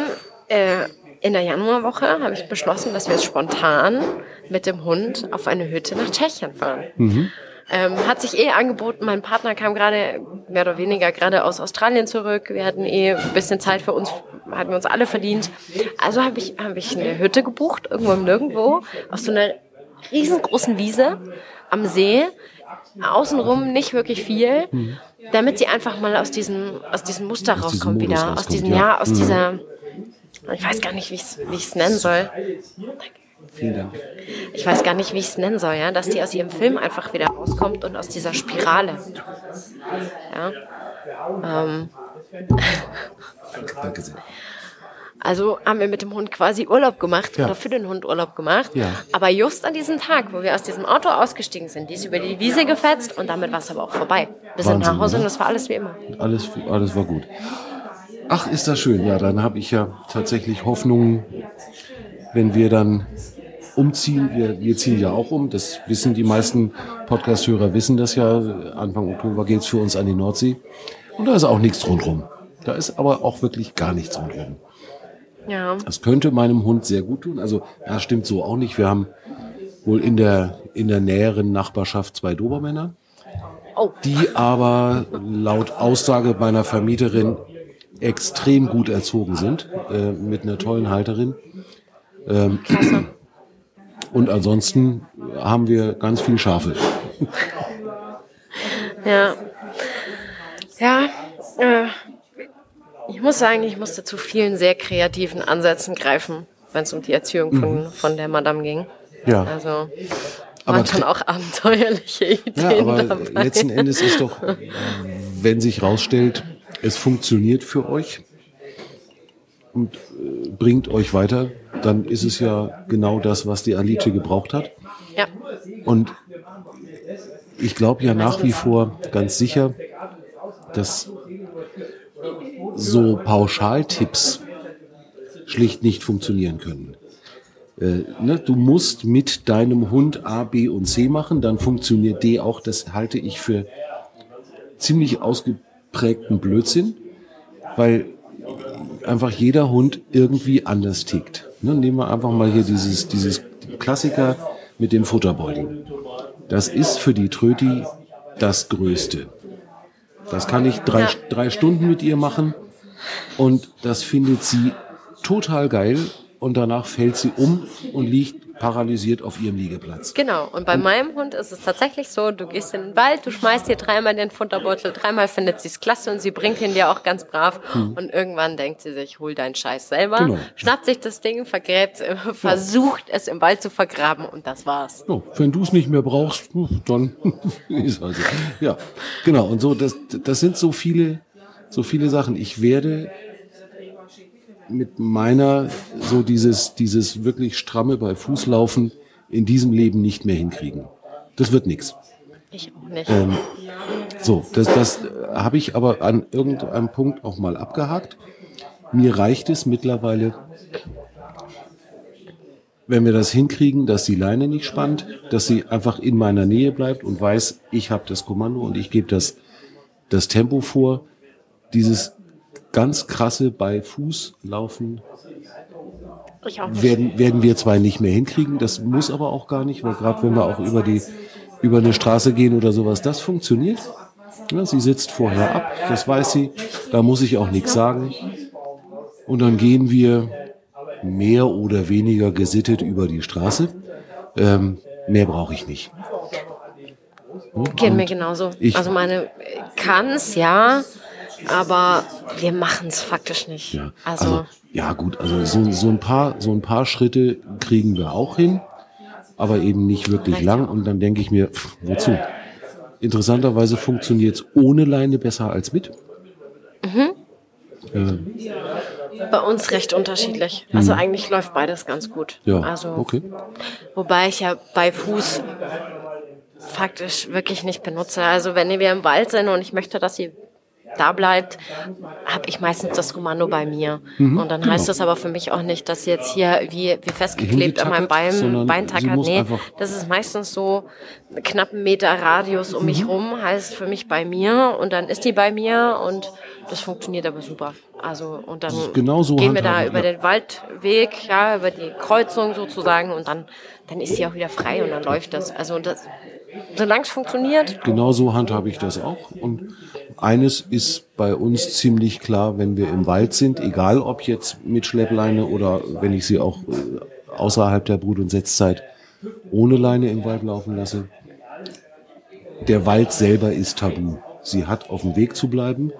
äh, in der Januarwoche habe ich beschlossen, dass wir jetzt spontan mit dem Hund auf eine Hütte nach Tschechien fahren. Mhm. Ähm, hat sich eh angeboten. Mein Partner kam gerade mehr oder weniger gerade aus Australien zurück. Wir hatten eh ein bisschen Zeit für uns, hatten wir uns alle verdient. Also habe ich, hab ich eine Hütte gebucht, irgendwo im Nirgendwo, auf so einer riesengroßen Wiese am See. Außenrum nicht wirklich viel, mhm. damit sie einfach mal aus diesem, aus diesem Muster aus rauskommt wieder. Rauskommt, aus diesem, ja, ja aus mhm. dieser, ich weiß gar nicht, wie ich es nennen soll. Vielen Dank. Ich weiß gar nicht, wie ich es nennen soll, ja, dass die aus ihrem Film einfach wieder rauskommt und aus dieser Spirale. Ja. Ähm. Danke sehr. Also haben wir mit dem Hund quasi Urlaub gemacht ja. oder für den Hund Urlaub gemacht. Ja. Aber just an diesem Tag, wo wir aus diesem Auto ausgestiegen sind, die ist über die Wiese gefetzt und damit war es aber auch vorbei. Wir sind nach Hause ne? und das war alles wie immer. Alles, alles war gut. Ach, ist das schön. Ja, dann habe ich ja tatsächlich Hoffnung, wenn wir dann umziehen. Wir, wir ziehen ja auch um. Das wissen die meisten Podcast-Hörer, wissen das ja. Anfang Oktober geht's für uns an die Nordsee. Und da ist auch nichts rundherum. Da ist aber auch wirklich gar nichts rundherum. Ja. Das könnte meinem Hund sehr gut tun. Also, ja, stimmt so auch nicht. Wir haben wohl in der, in der näheren Nachbarschaft zwei Dobermänner. Oh. Die aber laut Aussage meiner Vermieterin extrem gut erzogen sind, äh, mit einer tollen Halterin. Ähm. Und ansonsten haben wir ganz viel Schafe. ja. Ja, äh, ich muss sagen, ich musste zu vielen sehr kreativen Ansätzen greifen, wenn es um die Erziehung von, mhm. von der Madame ging. Ja. Also waren schon auch abenteuerliche Ideen ja, aber dabei. Letzten Endes ist doch, <laughs> wenn sich rausstellt, es funktioniert für euch und äh, bringt euch weiter, dann ist es ja genau das, was die Alice gebraucht hat. Ja. Und ich glaube ja nach wie vor ganz sicher, dass so Pauschaltipps schlicht nicht funktionieren können. Äh, ne, du musst mit deinem Hund A, B und C machen, dann funktioniert D auch. Das halte ich für ziemlich ausgeprägten Blödsinn, weil einfach jeder Hund irgendwie anders tickt. Ne, nehmen wir einfach mal hier dieses, dieses Klassiker mit dem Futterbeutel. Das ist für die Tröti das Größte. Das kann ich drei, ja. drei Stunden mit ihr machen und das findet sie total geil und danach fällt sie um und liegt paralysiert auf ihrem Liegeplatz. Genau, und bei und meinem Hund ist es tatsächlich so, du gehst in den Wald, du schmeißt dir dreimal den Futterbeutel, dreimal findet sie es klasse und sie bringt ihn dir auch ganz brav hm. und irgendwann denkt sie sich, hol deinen Scheiß selber, genau. schnappt sich das Ding, vergräbt es, versucht ja. es im Wald zu vergraben und das war's. So, wenn du es nicht mehr brauchst, dann <laughs> ist also. Ja, genau, und so, das, das sind so viele, so viele Sachen. Ich werde mit meiner so dieses, dieses wirklich stramme bei Fußlaufen in diesem Leben nicht mehr hinkriegen. Das wird nichts. Ich auch nicht. Ähm, so, das, das habe ich aber an irgendeinem Punkt auch mal abgehakt. Mir reicht es mittlerweile, wenn wir das hinkriegen, dass die Leine nicht spannt, dass sie einfach in meiner Nähe bleibt und weiß, ich habe das Kommando und ich gebe das, das Tempo vor. Dieses ganz krasse bei Fuß laufen werden, werden wir zwar nicht mehr hinkriegen, das muss aber auch gar nicht, weil gerade wenn wir auch über die über eine Straße gehen oder sowas, das funktioniert. Ja, sie sitzt vorher ab, das weiß sie, da muss ich auch nichts sagen. Und dann gehen wir mehr oder weniger gesittet über die Straße. Ähm, mehr brauche ich nicht. Geht mir genauso. also meine kann es, ja, aber wir machen es faktisch nicht. Ja, also, also, ja gut, also so, so ein paar so ein paar Schritte kriegen wir auch hin, aber eben nicht wirklich lang. Und dann denke ich mir, pff, wozu? Interessanterweise funktioniert es ohne Leine besser als mit. Mhm. Äh, Bei uns recht unterschiedlich. Also mhm. eigentlich läuft beides ganz gut. Ja, also, okay. Wobei ich ja bei Fuß faktisch wirklich nicht benutze. Also wenn wir im Wald sind und ich möchte, dass sie da bleibt, habe ich meistens das Kommando bei mir. Mhm, und dann genau. heißt das aber für mich auch nicht, dass jetzt hier wie, wie festgeklebt an meinem Bein, Bein tackert. Nee, das ist meistens so knapp einen Meter Radius um mhm. mich rum, heißt für mich bei mir und dann ist die bei mir und das funktioniert aber super. Also und dann genau so gehen wir da über ja. den Waldweg, ja, über die Kreuzung sozusagen und dann dann ist sie auch wieder frei und dann läuft das. Also das solange es funktioniert. Genau so handhabe ich das auch. Und eines ist bei uns ziemlich klar, wenn wir im Wald sind, egal ob jetzt mit Schleppleine oder wenn ich sie auch äh, außerhalb der Brut- und Setzzeit ohne Leine im Wald laufen lasse, der Wald selber ist tabu. Sie hat auf dem Weg zu bleiben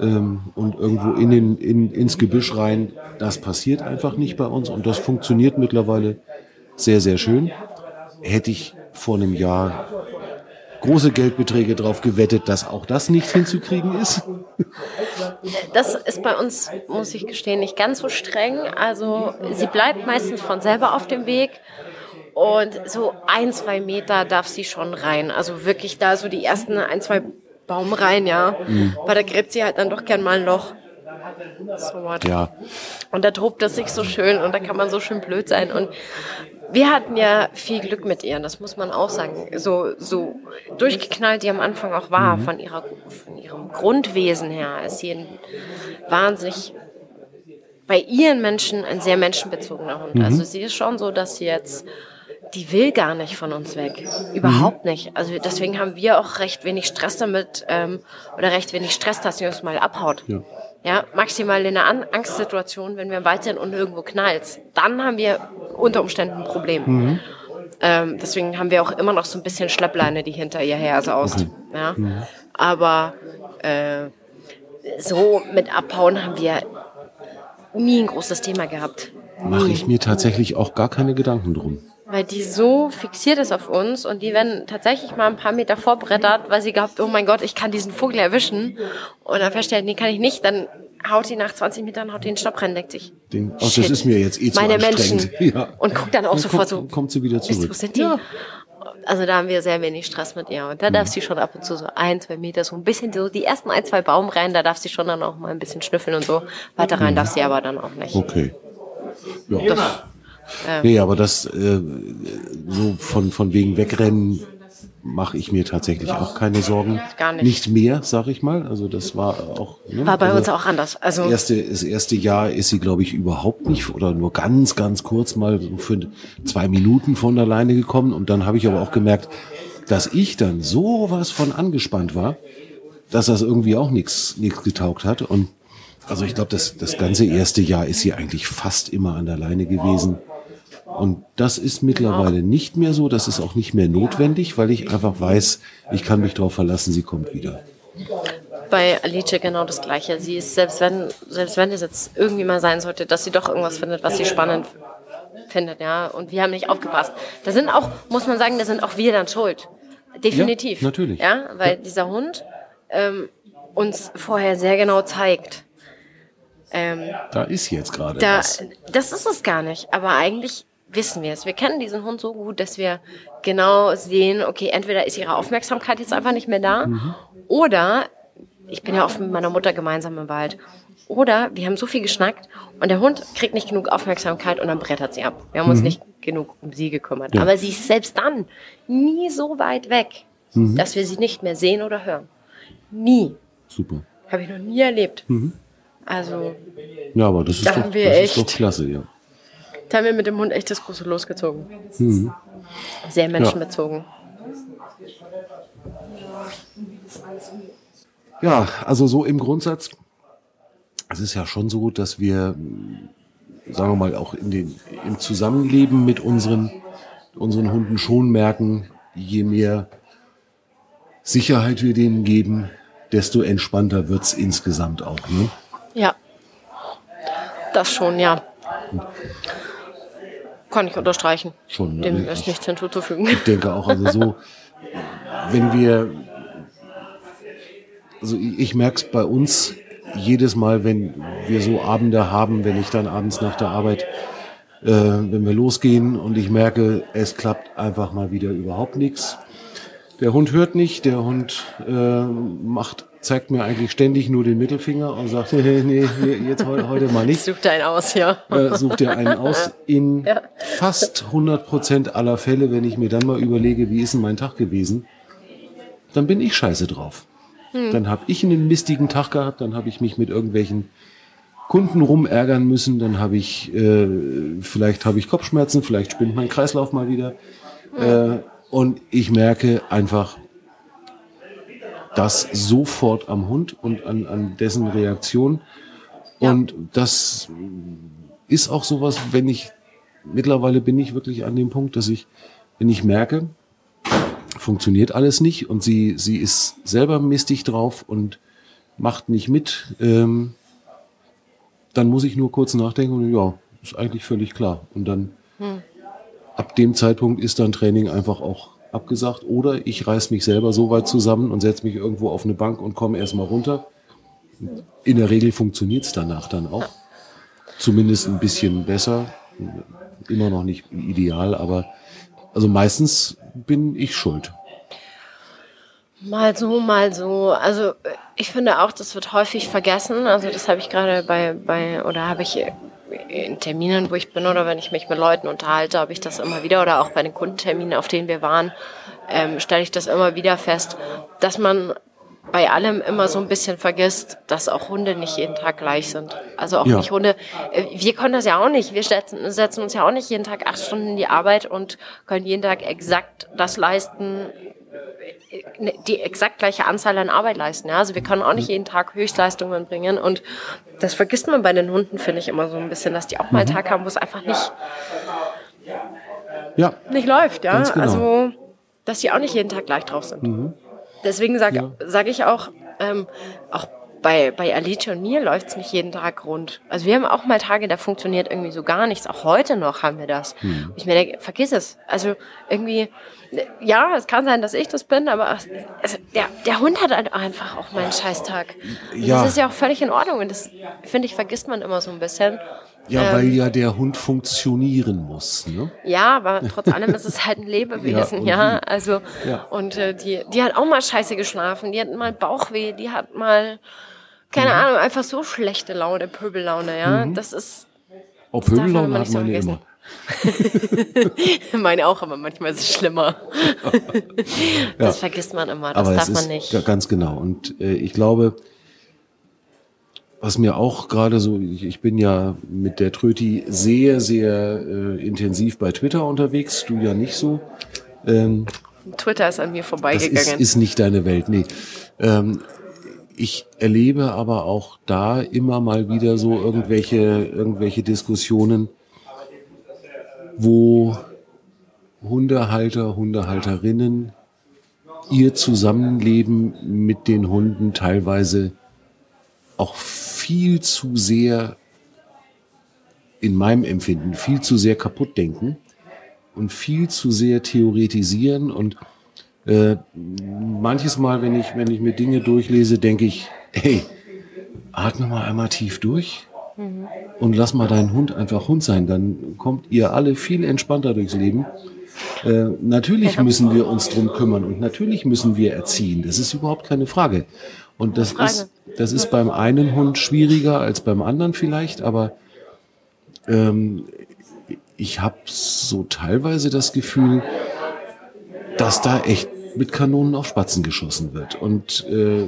ähm, und irgendwo in den, in, ins Gebüsch rein. Das passiert einfach nicht bei uns und das funktioniert mittlerweile sehr, sehr schön. Hätte ich vor einem Jahr große Geldbeträge drauf gewettet, dass auch das nicht hinzukriegen ist. Das ist bei uns, muss ich gestehen, nicht ganz so streng. Also sie bleibt meistens von selber auf dem Weg. Und so ein, zwei Meter darf sie schon rein. Also wirklich da so die ersten ein, zwei Baumreihen, ja. Mhm. Weil da gräbt sie halt dann doch gern mal ein Loch. So. Ja. Und da tobt es sich so schön und da kann man so schön blöd sein. Und wir hatten ja viel Glück mit ihr, das muss man auch sagen. So, so durchgeknallt die am Anfang auch war, mhm. von, ihrer, von ihrem Grundwesen her, ist sie ein wahnsinnig bei ihren Menschen ein sehr menschenbezogener Hund. Mhm. Also sie ist schon so, dass sie jetzt, die will gar nicht von uns weg. Überhaupt mhm. nicht. Also deswegen haben wir auch recht wenig Stress damit ähm, oder recht wenig Stress, dass sie uns mal abhaut. Ja. Ja, maximal in einer Angstsituation, wenn wir im Wald sind und irgendwo knallt. Dann haben wir unter Umständen ein Problem. Mhm. Ähm, deswegen haben wir auch immer noch so ein bisschen Schleppleine, die hinter ihr her saust. Ja? Mhm. Aber äh, so mit Abhauen haben wir nie ein großes Thema gehabt. Mache ich mir tatsächlich auch gar keine Gedanken drum. Weil die so fixiert ist auf uns und die werden tatsächlich mal ein paar Meter vorbrettert, weil sie glaubt, oh mein Gott, ich kann diesen Vogel erwischen. Und dann feststellt, nee, kann ich nicht, dann haut die nach 20 Metern, haut den Stopp rein, denkt sich. Den, oh, das ist mir jetzt eh zu Meine Menschen. <laughs> Ja. Und guckt dann auch dann sofort kommt, so. Kommt sie wieder zurück. Wo sind die? Ja. Also da haben wir sehr wenig Stress mit ihr. Und da darf sie schon ab und zu so ein, zwei Meter, so ein bisschen so die ersten ein, zwei Baumreihen, da darf sie schon dann auch mal ein bisschen schnüffeln und so. Weiter rein mhm. darf sie aber dann auch nicht. Okay. Ja. Das, ähm, nee, aber das äh, so von, von wegen Wegrennen mache ich mir tatsächlich auch keine Sorgen. Gar nicht. Nicht mehr, sag ich mal. Also das war auch. Ne? War bei also uns auch anders. Also das erste, das erste Jahr ist sie, glaube ich, überhaupt nicht oder nur ganz, ganz kurz mal so für zwei Minuten von alleine gekommen. Und dann habe ich aber auch gemerkt, dass ich dann sowas von angespannt war, dass das irgendwie auch nichts nichts getaugt hat. Und also ich glaube, das, das ganze erste Jahr ist sie eigentlich fast immer an der Leine gewesen. Und das ist mittlerweile nicht mehr so, das ist auch nicht mehr notwendig, weil ich einfach weiß, ich kann mich darauf verlassen, sie kommt wieder. Bei Alice genau das Gleiche. Sie ist, selbst wenn, selbst wenn es jetzt irgendwie mal sein sollte, dass sie doch irgendwas findet, was sie spannend findet, ja, und wir haben nicht aufgepasst. Da sind auch, muss man sagen, da sind auch wir dann schuld. Definitiv. Ja, natürlich. Ja, weil ja. dieser Hund ähm, uns vorher sehr genau zeigt. Ähm, da ist jetzt gerade da, was. Das ist es gar nicht. Aber eigentlich wissen wir es. Wir kennen diesen Hund so gut, dass wir genau sehen, okay, entweder ist ihre Aufmerksamkeit jetzt einfach nicht mehr da mhm. oder ich bin ja oft mit meiner Mutter gemeinsam im Wald. Oder wir haben so viel geschnackt und der Hund kriegt nicht genug Aufmerksamkeit und dann brettert sie ab. Wir haben uns mhm. nicht genug um sie gekümmert. Ja. Aber sie ist selbst dann nie so weit weg, mhm. dass wir sie nicht mehr sehen oder hören. Nie. Super. Habe ich noch nie erlebt. Mhm. Also. Ja, aber das ist, doch, das ist doch klasse, ja. Da haben wir mit dem Hund echt das große losgezogen. Mhm. Sehr menschenbezogen. Ja. ja, also so im Grundsatz, es ist ja schon so, dass wir, sagen wir mal, auch in den, im Zusammenleben mit unseren, unseren Hunden schon merken, je mehr Sicherheit wir denen geben, desto entspannter wird es insgesamt auch. Ne? Ja, das schon, ja. Kann ich unterstreichen. Schon. Dem ich, ist nichts hinzuzufügen. Ich denke auch, also so, wenn wir, also ich, ich merke es bei uns jedes Mal, wenn wir so Abende haben, wenn ich dann abends nach der Arbeit, äh, wenn wir losgehen und ich merke, es klappt einfach mal wieder überhaupt nichts, Der Hund hört nicht, der Hund äh, macht, zeigt mir eigentlich ständig nur den Mittelfinger und sagt, <laughs> nee, nee, jetzt heute, heute mal nicht. Sucht er einen aus, ja. Äh, sucht er einen aus. In <laughs> ja. fast 100 Prozent aller Fälle, wenn ich mir dann mal überlege, wie ist denn mein Tag gewesen, dann bin ich scheiße drauf. Hm. Dann habe ich einen mistigen Tag gehabt, dann habe ich mich mit irgendwelchen Kunden rumärgern müssen, dann habe ich, äh, vielleicht habe ich Kopfschmerzen, vielleicht spinnt mein Kreislauf mal wieder. Hm. Äh, und ich merke einfach, das sofort am Hund und an, an dessen Reaktion. Und ja. das ist auch sowas, wenn ich, mittlerweile bin ich wirklich an dem Punkt, dass ich, wenn ich merke, funktioniert alles nicht und sie, sie ist selber mistig drauf und macht nicht mit, ähm, dann muss ich nur kurz nachdenken und ja, ist eigentlich völlig klar. Und dann hm. Ab dem Zeitpunkt ist dann Training einfach auch abgesagt oder ich reiß mich selber so weit zusammen und setze mich irgendwo auf eine Bank und komme erstmal runter. In der Regel funktioniert es danach dann auch. Zumindest ein bisschen besser. Immer noch nicht ideal, aber also meistens bin ich schuld. Mal so, mal so. Also ich finde auch, das wird häufig vergessen. Also das habe ich gerade bei, bei, oder habe ich in Terminen, wo ich bin oder wenn ich mich mit Leuten unterhalte, habe ich das immer wieder oder auch bei den Kundenterminen, auf denen wir waren, ähm, stelle ich das immer wieder fest, dass man bei allem immer so ein bisschen vergisst, dass auch Hunde nicht jeden Tag gleich sind. Also auch ja. nicht Hunde. Äh, wir können das ja auch nicht. Wir setzen, setzen uns ja auch nicht jeden Tag acht Stunden in die Arbeit und können jeden Tag exakt das leisten, die exakt gleiche Anzahl an Arbeit leisten. Ja? Also wir können auch nicht jeden Tag Höchstleistungen bringen und das vergisst man bei den Hunden, finde ich immer so ein bisschen, dass die auch mal einen mhm. Tag haben, wo es einfach nicht, ja. nicht läuft. Ja? Genau. Also, dass die auch nicht jeden Tag gleich drauf sind. Mhm. Deswegen sage ja. sag ich auch, ähm, auch bei, bei Alicia und mir läuft es nicht jeden Tag rund. Also wir haben auch mal Tage, da funktioniert irgendwie so gar nichts. Auch heute noch haben wir das. Hm. Ich mir denke, vergiss es. Also irgendwie, ja, es kann sein, dass ich das bin, aber also der, der Hund hat halt einfach auch meinen Scheißtag. Ja. Das ist ja auch völlig in Ordnung und das, finde ich, vergisst man immer so ein bisschen. Ja, ähm, weil ja der Hund funktionieren muss. Ne? Ja, aber trotz allem ist es halt ein Lebewesen, <laughs> ja. ja? Also ja. und äh, die, die hat auch mal scheiße geschlafen, die hat mal Bauchweh, die hat mal keine mhm. Ahnung, einfach so schlechte Laune, Pöbellaune, ja. Mhm. Das ist. Oh, Pöbellaune hat meine immer. <laughs> meine auch, aber manchmal ist es schlimmer. <laughs> das ja. vergisst man immer, das aber darf man nicht. Ja, ganz genau. Und äh, ich glaube, was mir auch gerade so, ich, ich, bin ja mit der Tröti sehr, sehr äh, intensiv bei Twitter unterwegs, du ja nicht so. Ähm, Twitter ist an mir vorbeigegangen. Das ist, ist nicht deine Welt, nee. Ähm, ich erlebe aber auch da immer mal wieder so irgendwelche, irgendwelche Diskussionen, wo Hundehalter, Hundehalterinnen ihr Zusammenleben mit den Hunden teilweise auch viel zu sehr, in meinem Empfinden, viel zu sehr kaputt denken und viel zu sehr theoretisieren und äh, manches Mal, wenn ich, wenn ich mir Dinge durchlese, denke ich, hey, atme mal einmal tief durch mhm. und lass mal deinen Hund einfach Hund sein. Dann kommt ihr alle viel entspannter durchs Leben. Äh, natürlich müssen wir uns drum kümmern und natürlich müssen wir erziehen. Das ist überhaupt keine Frage. Und das Frage. ist, das ist beim einen Hund schwieriger als beim anderen vielleicht, aber ähm, ich habe so teilweise das Gefühl, dass da echt mit Kanonen auf Spatzen geschossen wird und äh,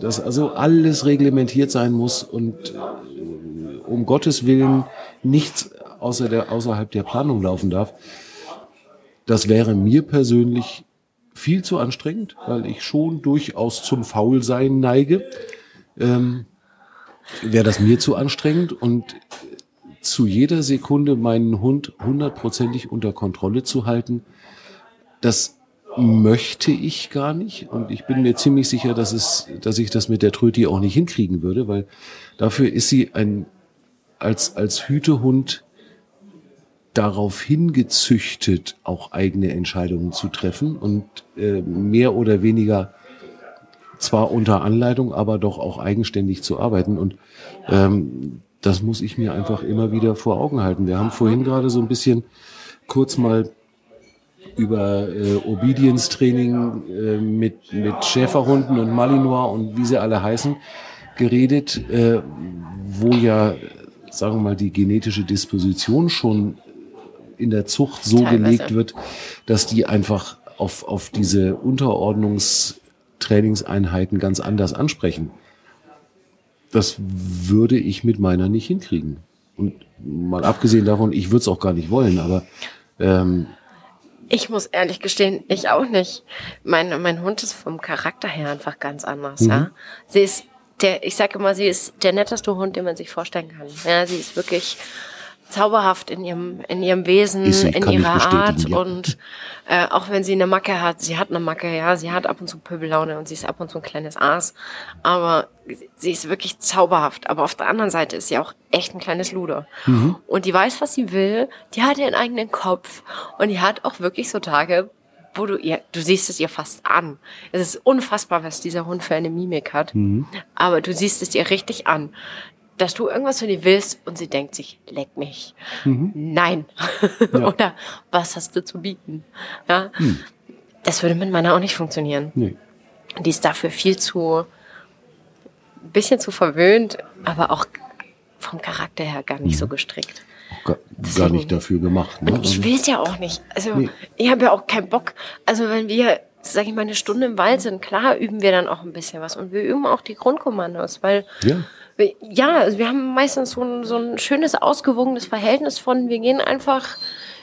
dass also alles reglementiert sein muss und äh, um Gottes Willen nichts außer der, außerhalb der Planung laufen darf. Das wäre mir persönlich viel zu anstrengend, weil ich schon durchaus zum Faulsein neige. Ähm, wäre das mir zu anstrengend und zu jeder Sekunde meinen Hund hundertprozentig unter Kontrolle zu halten, das möchte ich gar nicht. Und ich bin mir ziemlich sicher, dass es, dass ich das mit der Tröti auch nicht hinkriegen würde, weil dafür ist sie ein, als, als Hütehund darauf hingezüchtet, auch eigene Entscheidungen zu treffen und äh, mehr oder weniger zwar unter Anleitung, aber doch auch eigenständig zu arbeiten. Und ähm, das muss ich mir einfach immer wieder vor Augen halten. Wir haben vorhin gerade so ein bisschen kurz mal über äh, Obedience-Training äh, mit, mit Schäferhunden und Malinois und wie sie alle heißen geredet, äh, wo ja, sagen wir mal, die genetische Disposition schon in der Zucht so Teilweise. gelegt wird, dass die einfach auf, auf diese Unterordnungstrainingseinheiten ganz anders ansprechen. Das würde ich mit meiner nicht hinkriegen. Und mal abgesehen davon, ich würde es auch gar nicht wollen, aber ähm, ich muss ehrlich gestehen, ich auch nicht. Mein, mein Hund ist vom Charakter her einfach ganz anders. Mhm. Ja. Sie ist der, ich sage immer, sie ist der netteste Hund, den man sich vorstellen kann. Ja, sie ist wirklich zauberhaft in ihrem in ihrem Wesen, sie, in ihrer Art ja. und äh, auch wenn sie eine Macke hat, sie hat eine Macke, ja, sie hat ab und zu Pöbellaune und sie ist ab und zu ein kleines Aas, aber sie ist wirklich zauberhaft. Aber auf der anderen Seite ist sie auch echt ein kleines Luder mhm. und die weiß, was sie will, die hat ihren eigenen Kopf und die hat auch wirklich so Tage, wo du ihr, du siehst es ihr fast an. Es ist unfassbar, was dieser Hund für eine Mimik hat. Mhm. Aber du siehst es ihr richtig an, dass du irgendwas von ihr willst und sie denkt sich, leck mich. Mhm. Nein. <laughs> Ja. Oder was hast du zu bieten? Ja. Mhm. Das würde mit meiner auch nicht funktionieren. Nee. Die ist dafür viel zu, bisschen zu verwöhnt, aber auch vom Charakter her gar nicht mhm. so gestrickt gar, gar nicht dafür gemacht. Ne? Und ich will es ja auch nicht. Also nee. ich habe ja auch keinen Bock. Also wenn wir, sage ich mal, eine Stunde im Wald sind, klar üben wir dann auch ein bisschen was. Und wir üben auch die Grundkommandos, weil ja. Ja, also wir haben meistens so ein, so ein schönes, ausgewogenes Verhältnis von, wir gehen einfach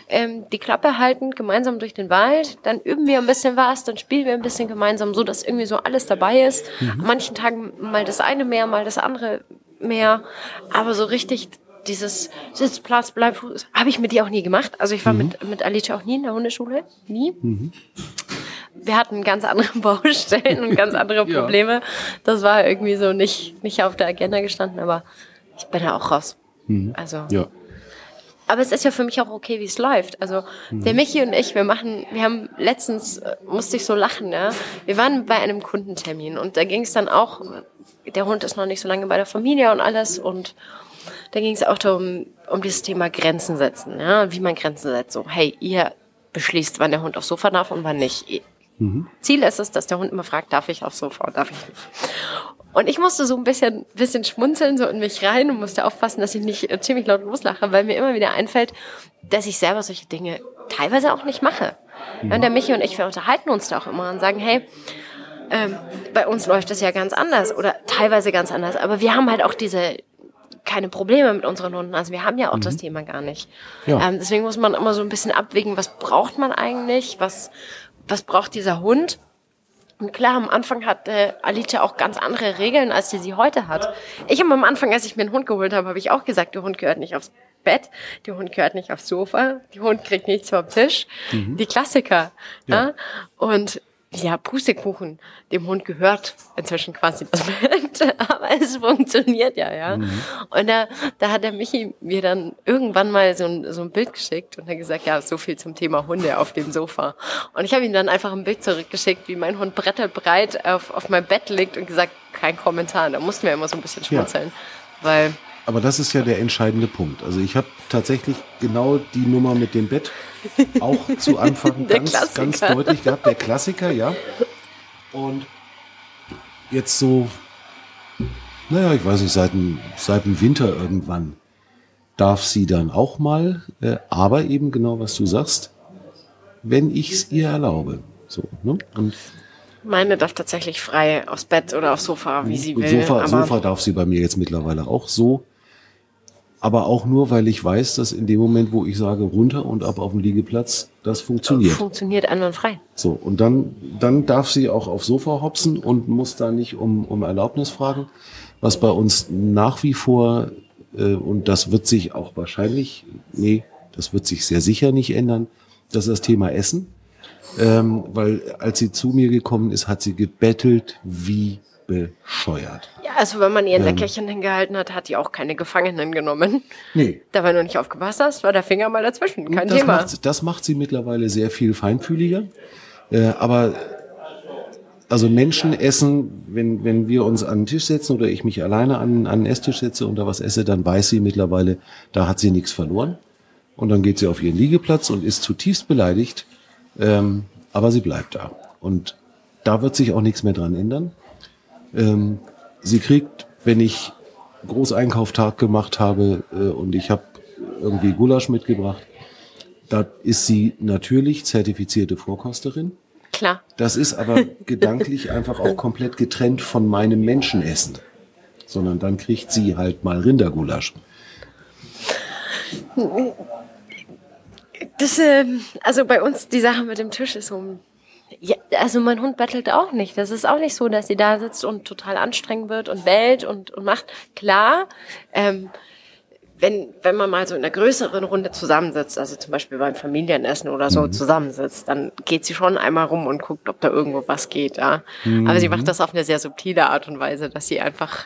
ähm, die Klappe halten, gemeinsam durch den Wald, dann üben wir ein bisschen was, dann spielen wir ein bisschen gemeinsam, so dass irgendwie so alles dabei ist. Mhm. An manchen Tagen mal das eine mehr, mal das andere mehr, aber so richtig dieses Sitzplatz, bleib, habe ich mit dir auch nie gemacht. Also ich war mhm. mit, mit Alicia auch nie in der Hundeschule. Nie. Mhm. Wir hatten ganz andere <laughs> Baustellen und ganz andere <laughs> Probleme. ja. Das war irgendwie so nicht, nicht auf der Agenda gestanden, aber ich bin da auch raus. Mhm. Also. Ja. Aber es ist ja für mich auch okay, wie es läuft. Also mhm. der Michi und ich, wir machen, wir haben letztens äh, musste ich so lachen, ja. Wir waren bei einem Kundentermin und da ging es dann auch, der Hund ist noch nicht so lange bei der Familie und alles und da ging es auch darum, um dieses Thema Grenzen setzen, ja, wie man Grenzen setzt. So, hey, ihr beschließt, wann der Hund aufs Sofa darf und wann nicht. Mhm. Ziel ist es, dass der Hund immer fragt, darf ich aufs Sofa darf ich nicht. Und ich musste so ein bisschen, bisschen schmunzeln, so in mich rein und musste aufpassen, dass ich nicht äh, ziemlich laut loslache, weil mir immer wieder einfällt, dass ich selber solche Dinge teilweise auch nicht mache. Mhm. Und der Michi und ich, wir unterhalten uns da auch immer und sagen, hey, ähm, bei uns läuft das ja ganz anders oder teilweise ganz anders, aber wir haben halt auch diese, keine Probleme mit unseren Hunden. Also wir haben ja auch mhm. das Thema gar nicht. Ja. Ähm, deswegen muss man immer so ein bisschen abwägen, was braucht man eigentlich, was, was braucht dieser Hund. Und klar, am Anfang hat äh, Alicia auch ganz andere Regeln, als die sie heute hat. Ich habe am Anfang, als ich mir einen Hund geholt habe, habe ich auch gesagt, der Hund gehört nicht aufs Bett, der Hund gehört nicht aufs Sofa, der Hund kriegt nichts vom Tisch. Mhm. Die Klassiker. Ja. ja. Und ja, Pustekuchen, dem Hund gehört inzwischen quasi das Bett, <laughs> aber es funktioniert ja, ja. Mhm. Und da, da hat der Michi mir dann irgendwann mal so ein, so ein Bild geschickt und hat gesagt, ja, so viel zum Thema Hunde auf dem Sofa. Und ich habe ihm dann einfach ein Bild zurückgeschickt, wie mein Hund bretterbreit auf, auf mein Bett liegt und gesagt, kein Kommentar. Da mussten wir immer so ein bisschen schmunzeln, ja. weil aber das ist ja der entscheidende Punkt. Also ich habe tatsächlich genau die Nummer mit dem Bett auch zu Anfang <laughs> ganz, ganz deutlich gehabt. Der Klassiker, ja. Und jetzt so, naja, ich weiß nicht, seit dem, seit dem Winter irgendwann darf sie dann auch mal, äh, aber eben genau, was du sagst, wenn ich es ihr erlaube. So, ne? Und meine darf tatsächlich frei aufs Bett oder aufs Sofa, wie sie will. Sofa, Sofa darf sie bei mir jetzt mittlerweile auch so aber auch nur, weil ich weiß, dass in dem Moment, wo ich sage runter und ab auf den Liegeplatz, das funktioniert. Funktioniert einwandfrei. So, und dann, dann darf sie auch aufs Sofa hopsen und muss da nicht um, um Erlaubnis fragen. Was bei uns nach wie vor, äh, und das wird sich auch wahrscheinlich, nee, das wird sich sehr sicher nicht ändern, das ist das Thema Essen. Ähm, weil als sie zu mir gekommen ist, hat sie gebettelt wie bescheuert. Ja, also wenn man ihr ein ähm, Leckerchen hingehalten hat, hat die auch keine Gefangenen genommen. Nee. Da, wenn du nicht aufgepasst hast, war der Finger mal dazwischen. Kein das Thema. Macht, das macht sie mittlerweile sehr viel feinfühliger. Äh, aber also Menschen essen, wenn, wenn wir uns an den Tisch setzen oder ich mich alleine an, an den Esstisch setze und da was esse, dann weiß sie mittlerweile, da hat sie nichts verloren. Und dann geht sie auf ihren Liegeplatz und ist zutiefst beleidigt, Ähm, aber sie bleibt da. Und da wird sich auch nichts mehr dran ändern. Ähm, sie kriegt, wenn ich Großeinkauftag gemacht habe äh, und ich habe irgendwie Gulasch mitgebracht, da ist sie natürlich zertifizierte Vorkosterin. Klar. Das ist aber <laughs> gedanklich einfach auch komplett getrennt von meinem Menschenessen. Sondern dann kriegt sie halt mal Rindergulasch. Das, äh, also bei uns die Sache mit dem Tisch ist so. Ja, also mein Hund bettelt auch nicht. Das ist auch nicht so, dass sie da sitzt und total anstrengend wird und bellt und, und macht. Klar, ähm, wenn, wenn man mal so in einer größeren Runde zusammensitzt, also zum Beispiel beim Familienessen oder so mhm. zusammensitzt, dann geht sie schon einmal rum und guckt, ob da irgendwo was geht. Ja. Mhm. Aber sie macht das auf eine sehr subtile Art und Weise, dass sie einfach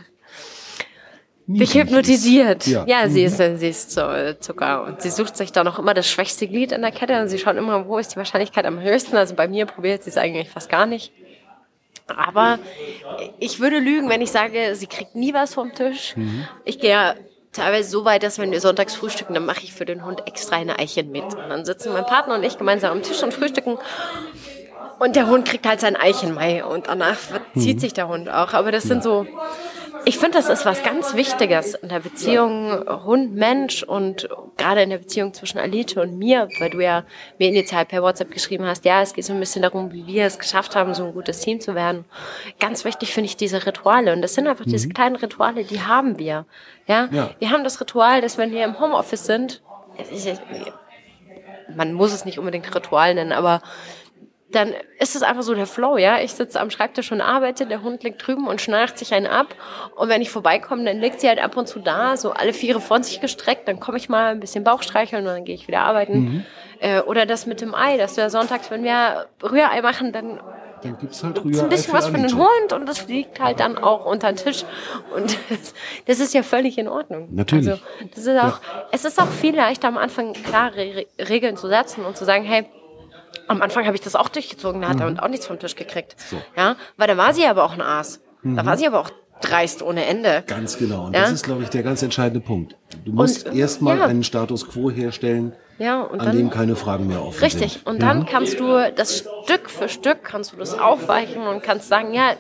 dich hypnotisiert. Ja, ja sie, ist, sie ist so Zucker. Und sie sucht sich da noch immer das schwächste Glied in der Kette und sie schaut immer, wo ist die Wahrscheinlichkeit am höchsten. Also bei mir probiert sie es eigentlich fast gar nicht. Aber ich würde lügen, wenn ich sage, sie kriegt nie was vom Tisch. Mhm. Ich gehe teilweise so weit, dass wenn wir sonntags frühstücken, dann mache ich für den Hund extra eine Eichen mit. Und dann sitzen mein Partner und ich gemeinsam am Tisch und frühstücken. Und der Hund kriegt halt sein Eichenmai und danach zieht mhm. sich der Hund auch. Aber das sind so ich finde, das ist was ganz Wichtiges in der Beziehung Hund-Mensch und gerade in der Beziehung zwischen Alite und mir, weil du ja mir initial per WhatsApp geschrieben hast, ja, es geht so ein bisschen darum, wie wir es geschafft haben, so ein gutes Team zu werden. Ganz wichtig finde ich diese Rituale und das sind einfach mhm. diese kleinen Rituale, die haben wir. Ja? ja, wir haben das Ritual, dass wenn wir im Homeoffice sind, man muss es nicht unbedingt Ritual nennen, aber dann ist es einfach so der Flow, ja. Ich sitze am Schreibtisch und arbeite, der Hund liegt drüben und schnarcht sich einen ab. Und wenn ich vorbeikomme, dann liegt sie halt ab und zu da, so alle Viere von sich gestreckt. Dann komme ich mal ein bisschen Bauch streicheln und dann gehe ich wieder arbeiten. Mhm. Äh, oder das mit dem Ei, dass wir sonntags, wenn wir Rührei machen, dann dann gibt's halt Rührei ein bisschen was für den Hund und das liegt halt dann auch unter den Tisch. Und das, das ist ja völlig in Ordnung. Natürlich. Also, das ist auch, ja. es ist auch viel leichter am Anfang klare Regeln zu setzen und zu sagen, hey, am Anfang habe ich das auch durchgezogen, da hat mhm. er und auch nichts vom Tisch gekriegt. So. Ja, weil da war sie aber auch ein Aas. Mhm. Da war sie aber auch dreist ohne Ende. Ganz genau. Und ja? das ist, glaube ich, der ganz entscheidende Punkt. Du musst erstmal ja. einen Status quo herstellen, ja, und an dann, dem keine Fragen mehr offen richtig. sind. Und dann kannst du das Stück für Stück kannst du das aufweichen und kannst sagen, ja,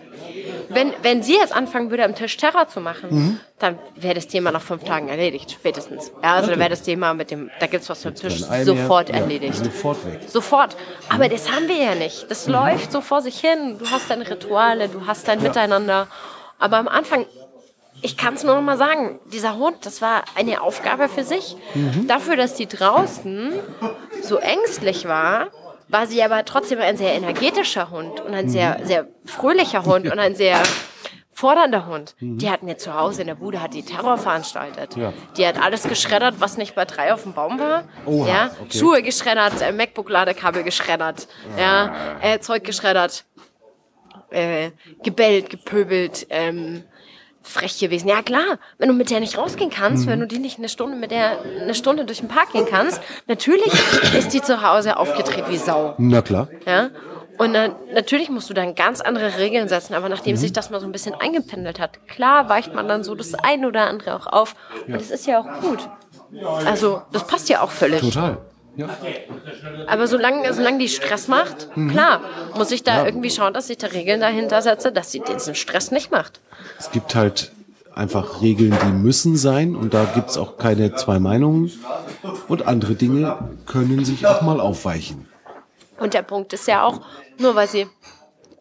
wenn, wenn sie jetzt anfangen würde, am Tisch Terror zu machen, mhm. dann wäre das Thema nach fünf Tagen erledigt, spätestens. Ja, also dann wäre das Thema mit dem, da gibt's was am Tisch, sofort mehr. erledigt. Ja, sofort weg. Sofort. Aber das haben wir ja nicht. Das mhm. läuft so vor sich hin. Du hast deine Rituale, du hast dein ja. Miteinander. Aber am Anfang ich kann es nur noch mal sagen, dieser Hund, das war eine Aufgabe für sich. Mhm. Dafür, dass die draußen so ängstlich war, war sie aber trotzdem ein sehr energetischer Hund und ein sehr, mhm. sehr fröhlicher Hund und ein sehr fordernder Hund. Mhm. Die hat mir zu Hause in der Bude hat die Terror veranstaltet. Ja. Die hat alles geschreddert, was nicht bei drei auf dem Baum war. Oha, ja, okay. Schuhe geschreddert, äh, MacBook-Ladekabel geschreddert, ah. ja, äh, Zeug geschreddert, äh, gebellt, gepöbelt, ähm, frech gewesen. Ja klar, wenn du mit der nicht rausgehen kannst, mhm. wenn du die nicht eine Stunde mit der eine Stunde durch den Park gehen kannst, natürlich ist die zu Hause aufgedreht wie Sau. Na klar. Ja. Und dann, natürlich musst du dann ganz andere Regeln setzen, aber nachdem mhm. sich das mal so ein bisschen eingependelt hat, klar weicht man dann so das eine oder andere auch auf. Ja. Und das ist ja auch gut. Also, das passt ja auch völlig. Total. Ja. Aber solange, solange die Stress macht, mhm. klar, muss ich da ja. irgendwie schauen, dass ich da Regeln dahinter setze, dass sie diesen Stress nicht macht. Es gibt halt einfach Regeln, die müssen sein und da gibt's auch keine zwei Meinungen. Und andere Dinge können sich auch mal aufweichen. Und der Punkt ist ja auch, nur weil sie,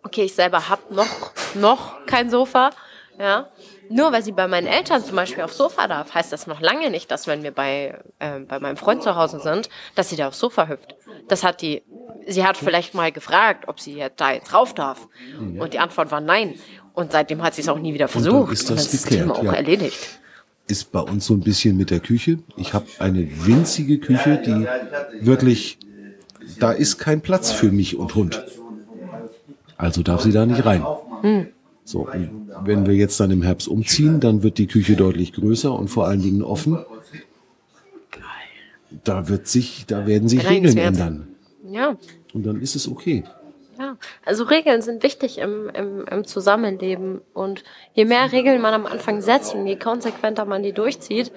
okay, ich selber hab noch, noch kein Sofa, ja, nur weil sie bei meinen Eltern zum Beispiel aufs Sofa darf, heißt das noch lange nicht, dass wenn wir bei, äh, bei meinem Freund zu Hause sind, dass sie da aufs Sofa hüpft. Das hat die, sie hat vielleicht mal gefragt, ob sie da jetzt rauf darf. Mhm. Und die Antwort war nein. Und seitdem hat sie es auch nie wieder versucht. Und dann ist das, und das geklärt, Thema auch ja. erledigt. Ist bei uns so ein bisschen mit der Küche. Ich habe eine winzige Küche, die wirklich, da ist kein Platz für mich und Hund. Also darf sie da nicht rein. Hm. So, und wenn wir jetzt dann im Herbst umziehen, dann wird die Küche deutlich größer und vor allen Dingen offen. Da wird sich, da werden sich Regeln ändern. Ja. Und dann ist es okay. Ja, also Regeln sind wichtig im, im, im Zusammenleben. Und je mehr Regeln man am Anfang setzt und je konsequenter man die durchzieht,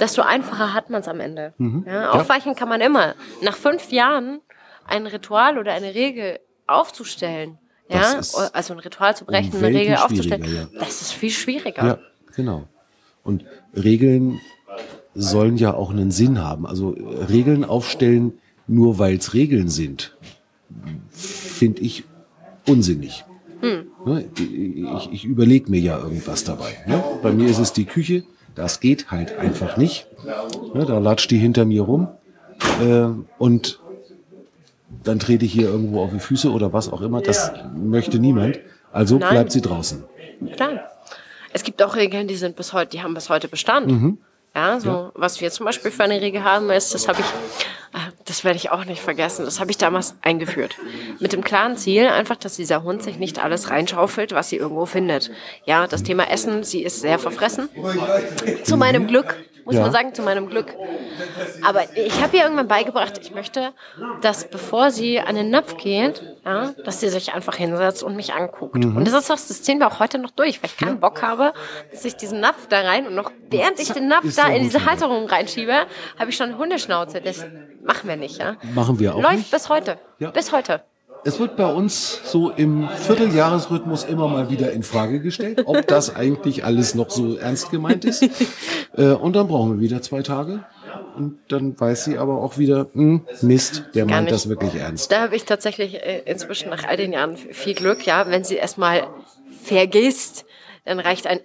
desto einfacher hat man es am Ende. Mhm. Ja, aufweichen ja. kann man immer. Nach fünf Jahren ein Ritual oder eine Regel aufzustellen, ja, ist also ein Ritual zu brechen, um eine Regel aufzustellen, schwieriger, das ist viel schwieriger. Ja, genau. Und Regeln sollen ja auch einen Sinn haben. Also äh, Regeln aufstellen, nur weil es Regeln sind, finde ich unsinnig. Ne, Ich, ich überlege mir ja irgendwas dabei. Ne? Bei mir ist es die Küche, das geht halt einfach nicht. Ne, Da latscht die hinter mir rum äh, und dann trete ich hier irgendwo auf die Füße oder was auch immer. Das möchte niemand. Also Nein. bleibt sie draußen. Klar. Es gibt auch Regeln, die sind bis heute, die haben bis heute Bestand. Mhm. Ja, so was wir zum Beispiel für eine Regel haben, ist, das habe ich, ah, das werde ich auch nicht vergessen, das habe ich damals eingeführt. Mit dem klaren Ziel, einfach, dass dieser Hund sich nicht alles reinschaufelt, was sie irgendwo findet. Ja, das Thema Essen, sie ist sehr verfressen. Zu meinem Glück, muss Ja. man sagen, zu meinem Glück. Aber ich habe ihr irgendwann beigebracht, ich möchte, dass bevor sie an den Napf geht, ja, dass sie sich einfach hinsetzt und mich anguckt. Mhm. Und das ist das, das ziehen wir auch heute noch durch, weil ich keinen Bock habe, dass ich diesen Napf da rein und noch während ich den Napf ist da in diese Halterung reinschiebe, habe ich schon eine Hundeschnauze. Das machen wir nicht, ja. Machen wir auch Läuft nicht. bis heute. Ja. Bis heute. Es wird bei uns so im Vierteljahresrhythmus immer mal wieder in Frage gestellt, ob das eigentlich alles noch so ernst gemeint ist. <laughs> äh, und dann brauchen wir wieder zwei Tage. Und dann weiß sie aber auch wieder, hm, Mist, der Gar meint nicht. das wirklich ernst. Da habe ich tatsächlich äh, inzwischen nach all den Jahren viel Glück, ja. Wenn sie erstmal vergisst, dann reicht ein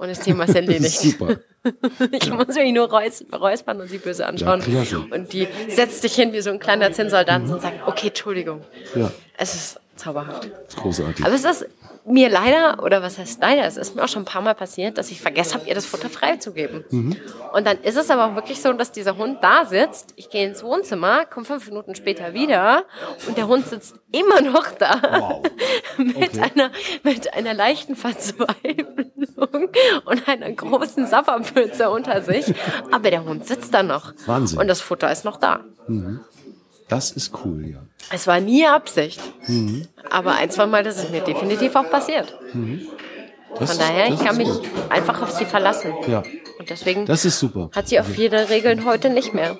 und das Thema ist <laughs> erledigt. Super. <laughs> Ich muss mich nur räus räuspern und sie böse anschauen. Ja, und die setzt dich hin wie so ein kleiner Zinnsoldat und sagt, okay, Entschuldigung. Ja, Es ist zauberhaft. großartig. Aber es ist mir leider, oder was heißt leider, es ist mir auch schon ein paar Mal passiert, dass ich vergessen habe, ihr das Futter freizugeben. Und dann ist es aber auch wirklich so, dass dieser Hund da sitzt, ich gehe ins Wohnzimmer, komme fünf Minuten später wieder und der Hund sitzt immer noch da. Wow. <laughs> mit, Okay. einer, mit einer leichten Verzweiflung und einer großen Sapperpfütze unter sich. Aber der Hund sitzt da noch. Wahnsinn. Und das Futter ist noch da. Das ist cool, ja. Es war nie Absicht. Mhm. Aber ein, zwei Mal, das ist mir definitiv auch passiert. Das Von daher, ist, ich kann mich gut. einfach auf sie verlassen. Ja, Und deswegen das ist super. hat sie auch viele Regeln heute nicht mehr.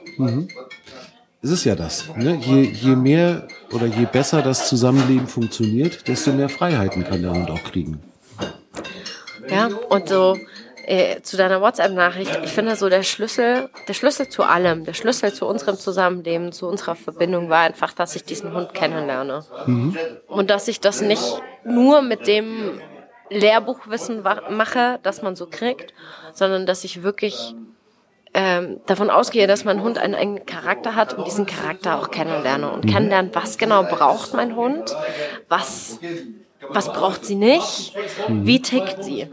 Es ist ja das. Ne? Je, je mehr oder je besser das Zusammenleben funktioniert, desto mehr Freiheiten kann der Hund auch kriegen. Ja, und so äh, zu deiner WhatsApp-Nachricht, ich finde so der Schlüssel, der Schlüssel zu allem, der Schlüssel zu unserem Zusammenleben, zu unserer Verbindung war einfach, dass ich diesen Hund kennenlerne. Und dass ich das nicht nur mit dem Lehrbuchwissen mache, das man so kriegt, sondern dass ich wirklich ähm, davon ausgehe, dass mein Hund einen eigenen Charakter hat und diesen Charakter auch kennenlerne und kennenlernen, was genau braucht mein Hund, was, was braucht sie nicht, wie tickt sie.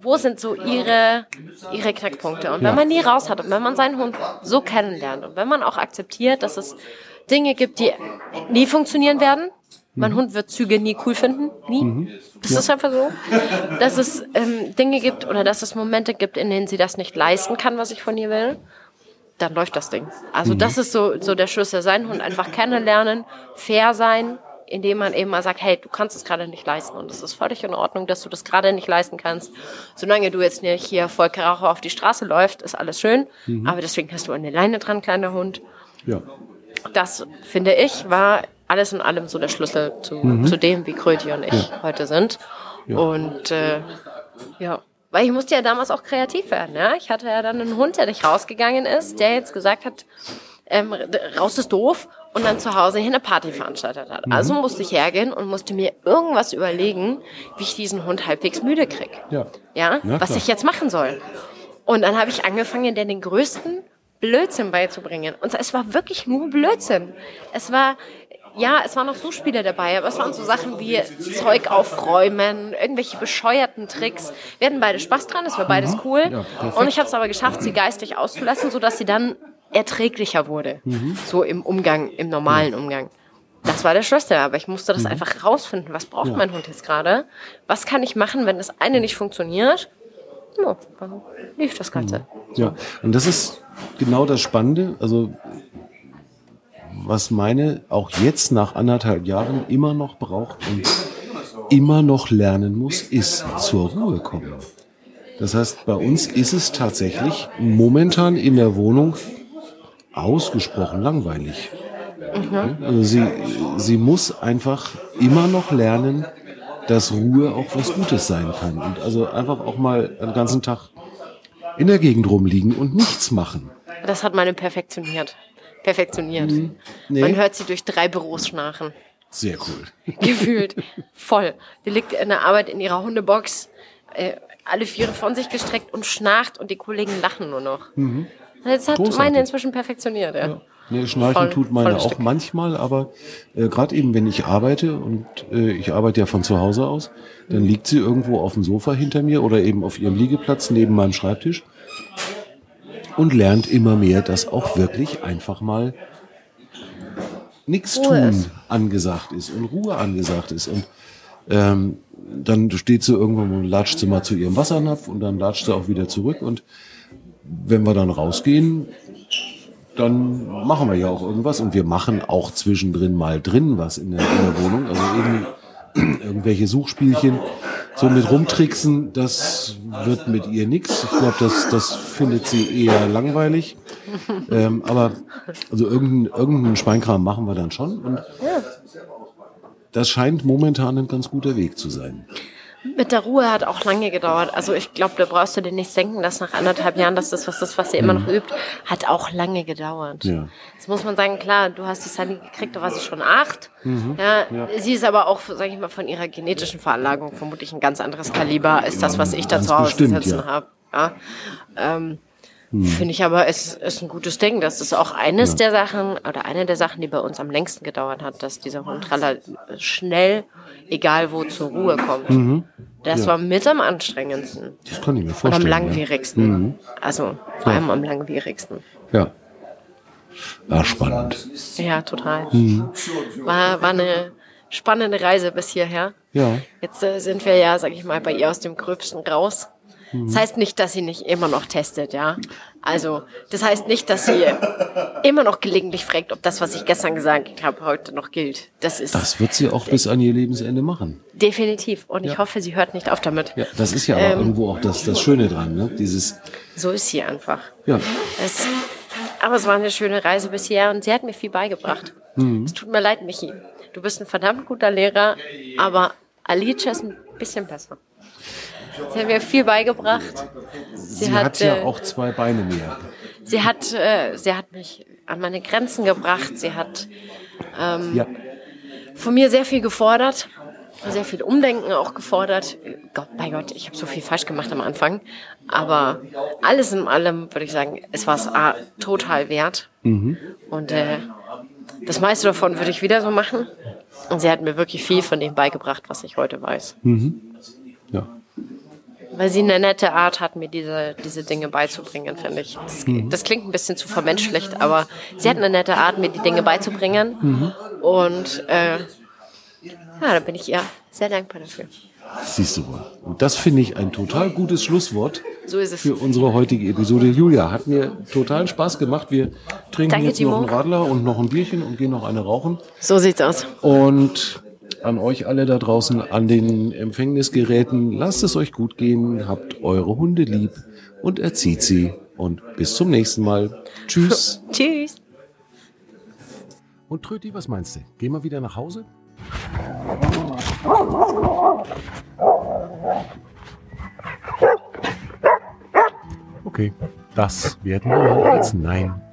Wo sind so ihre, ihre Knackpunkte? Und wenn Ja. man die raus hat und wenn man seinen Hund so kennenlernt und wenn man auch akzeptiert, dass es Dinge gibt, die nie funktionieren werden, mein Hund wird Züge nie cool finden, nie. Das ist einfach so. Dass es ähm, Dinge gibt oder dass es Momente gibt, in denen sie das nicht leisten kann, was ich von ihr will, dann läuft das Ding. Also das ist so, so der Schlüssel. Seinen Hund einfach kennenlernen, fair sein, indem man eben mal sagt, hey, du kannst es gerade nicht leisten. Und es ist völlig in Ordnung, dass du das gerade nicht leisten kannst. Solange du jetzt nicht hier voll Karacho auf die Straße läufst, ist alles schön. Aber deswegen hast du eine Leine dran, kleiner Hund Ja. das finde ich war alles in allem so der Schlüssel zu, zu dem, wie Kröti und ich heute sind. Und äh, ja, weil ich musste ja damals auch kreativ werden. Ja? Ich hatte ja dann einen Hund, der nicht rausgegangen ist, der jetzt gesagt hat, ähm, raus ist doof und dann zu Hause hier eine Party veranstaltet hat. Also musste ich hergehen und musste mir irgendwas überlegen, wie ich diesen Hund halbwegs müde krieg. Ja. Ja, Ja, was klar. ich jetzt machen soll. Und dann habe ich angefangen, dir den größten Blödsinn beizubringen. Und es war wirklich nur Blödsinn. Es war, ja, es waren noch so Spiele dabei, aber es waren so Sachen wie Zeug aufräumen, irgendwelche bescheuerten Tricks. Wir hatten beide Spaß dran, es war beides cool. Mhm. Ja, perfekt. und ich habe es aber geschafft, sie geistig auszulassen, sodass sie dann erträglicher wurde. Mhm. So im Umgang, im normalen Umgang. Das war der Schlüssel, aber ich musste das einfach rausfinden. Was braucht Mhm. Ja. mein Hund jetzt gerade? Was kann ich machen, wenn das eine nicht funktioniert? Ja, dann lief das Ganze. Ja, und das ist genau das Spannende. Also, was meine auch jetzt nach anderthalb Jahren immer noch braucht und immer noch lernen muss, ist zur Ruhe kommen. Das heißt, bei uns ist es tatsächlich momentan in der Wohnung ausgesprochen langweilig. Mhm. Also sie, sie muss einfach immer noch lernen, dass Ruhe auch was Gutes sein kann. Und also einfach auch mal den ganzen Tag in der Gegend rumliegen und nichts machen. Das hat meine perfektioniert. Perfektioniert. Mhm. Nee. Man hört sie durch drei Büros schnarchen. Sehr cool. <laughs> Gefühlt. Voll. Die liegt in der Arbeit in ihrer Hundebox, äh, alle Viere von sich gestreckt und schnarcht und die Kollegen lachen nur noch. Mhm. Das hat Großartig. meine inzwischen perfektioniert, ja. ja. Nee, Schnarchen voll, tut meine auch Stück. manchmal, aber äh, gerade eben, wenn ich arbeite und äh, ich arbeite ja von zu Hause aus, dann liegt sie irgendwo auf dem Sofa hinter mir oder eben auf ihrem Liegeplatz neben meinem Schreibtisch und lernt immer mehr, dass auch wirklich einfach mal nichts tun ist. angesagt ist und Ruhe angesagt ist. Und ähm, dann steht sie irgendwann und latscht sie mal zu ihrem Wassernapf und dann latscht sie auch wieder zurück. Und wenn wir dann rausgehen, dann machen wir ja auch irgendwas und wir machen auch zwischendrin mal drin was in der, in der Wohnung. Also eben <clears throat> irgendwelche Suchspielchen. So mit rumtricksen, das wird mit ihr nichts. Ich glaube, das, das findet sie eher langweilig. Ähm, aber also irgendeinen irgendein Schweinkram machen wir dann schon. Und das scheint momentan ein ganz guter Weg zu sein. Mit der Ruhe hat auch lange gedauert. Also ich glaube, da brauchst du dir nicht denken, dass nach anderthalb Jahren, dass das was das, was sie immer noch übt, hat auch lange gedauert. Ja. Jetzt muss man sagen, klar, du hast die Sunny gekriegt, da war sie schon acht. Mhm. Ja, ja, Sie ist aber auch, sage ich mal, von ihrer genetischen Veranlagung vermutlich ein ganz anderes Kaliber als das, was ich da zu Hause bestimmt, sitzen ja. habe. Ja. Ähm, hm. Finde ich aber, es ist ein gutes Ding. Das ist auch eines ja. der Sachen oder eine der Sachen, die bei uns am längsten gedauert hat, dass dieser Hund schnell, egal wo, zur Ruhe kommt. Mhm. Das ja. war mit am anstrengendsten. Das kann ich mir vorstellen. Und am langwierigsten. Ja. Mhm. Also vor allem am langwierigsten. Ja. War spannend. Ja, total. Mhm. War, war eine spannende Reise bis hierher. Ja. Jetzt äh, sind wir ja, sag ich mal, bei ihr aus dem Gröbsten raus. Das heißt nicht, dass sie nicht immer noch testet, ja. Also, das heißt nicht, dass sie immer noch gelegentlich fragt, ob das, was ich gestern gesagt habe, heute noch gilt. Das ist. Das wird sie auch bis an ihr Lebensende machen. Definitiv. Und ich hoffe, sie hört nicht auf damit. Ja, das ist ja aber ähm, irgendwo auch das, das Schöne dran, ne? Dieses. So ist sie einfach. Ja. Es, aber es war eine schöne Reise bisher und sie hat mir viel beigebracht. Mhm. Es tut mir leid, Michi. Du bist ein verdammt guter Lehrer, aber Alicia ist ein bisschen besser. Sie hat mir viel beigebracht. Sie, sie hat, hat, ja äh, auch zwei Beine mehr. Sie hat, äh, sie hat mich an meine Grenzen gebracht. Sie hat ähm, ja. von mir sehr viel gefordert, sehr viel Umdenken auch gefordert. Gott, bei Gott, ich habe so viel falsch gemacht am Anfang. Aber alles in allem würde ich sagen, es war es total wert. Mhm. Und äh, das meiste davon würde ich wieder so machen. Und sie hat mir wirklich viel von dem beigebracht, was ich heute weiß. Mhm. Ja weil sie eine nette Art hat, mir diese, diese Dinge beizubringen, finde ich. Das, mhm. das, klingt ein bisschen zu vermenschlicht, aber sie hat eine nette Art, mir die Dinge beizubringen. Mhm. Und äh, ja, da bin ich ihr sehr dankbar dafür. Siehst du wohl. Und das finde ich ein total gutes Schlusswort so für unsere heutige Episode. Julia, hat mir total Spaß gemacht. Wir trinken Danke, jetzt Timo. noch einen Radler und noch ein Bierchen und gehen noch eine rauchen. So sieht's aus. Und an euch alle da draußen an den Empfängnisgeräten. Lasst es euch gut gehen, habt eure Hunde lieb und erzieht sie. Und bis zum nächsten Mal. Tschüss. <laughs> Tschüss. Und Tröti, was meinst du? Gehen wir wieder nach Hause? Okay, das werden wir mal als Nein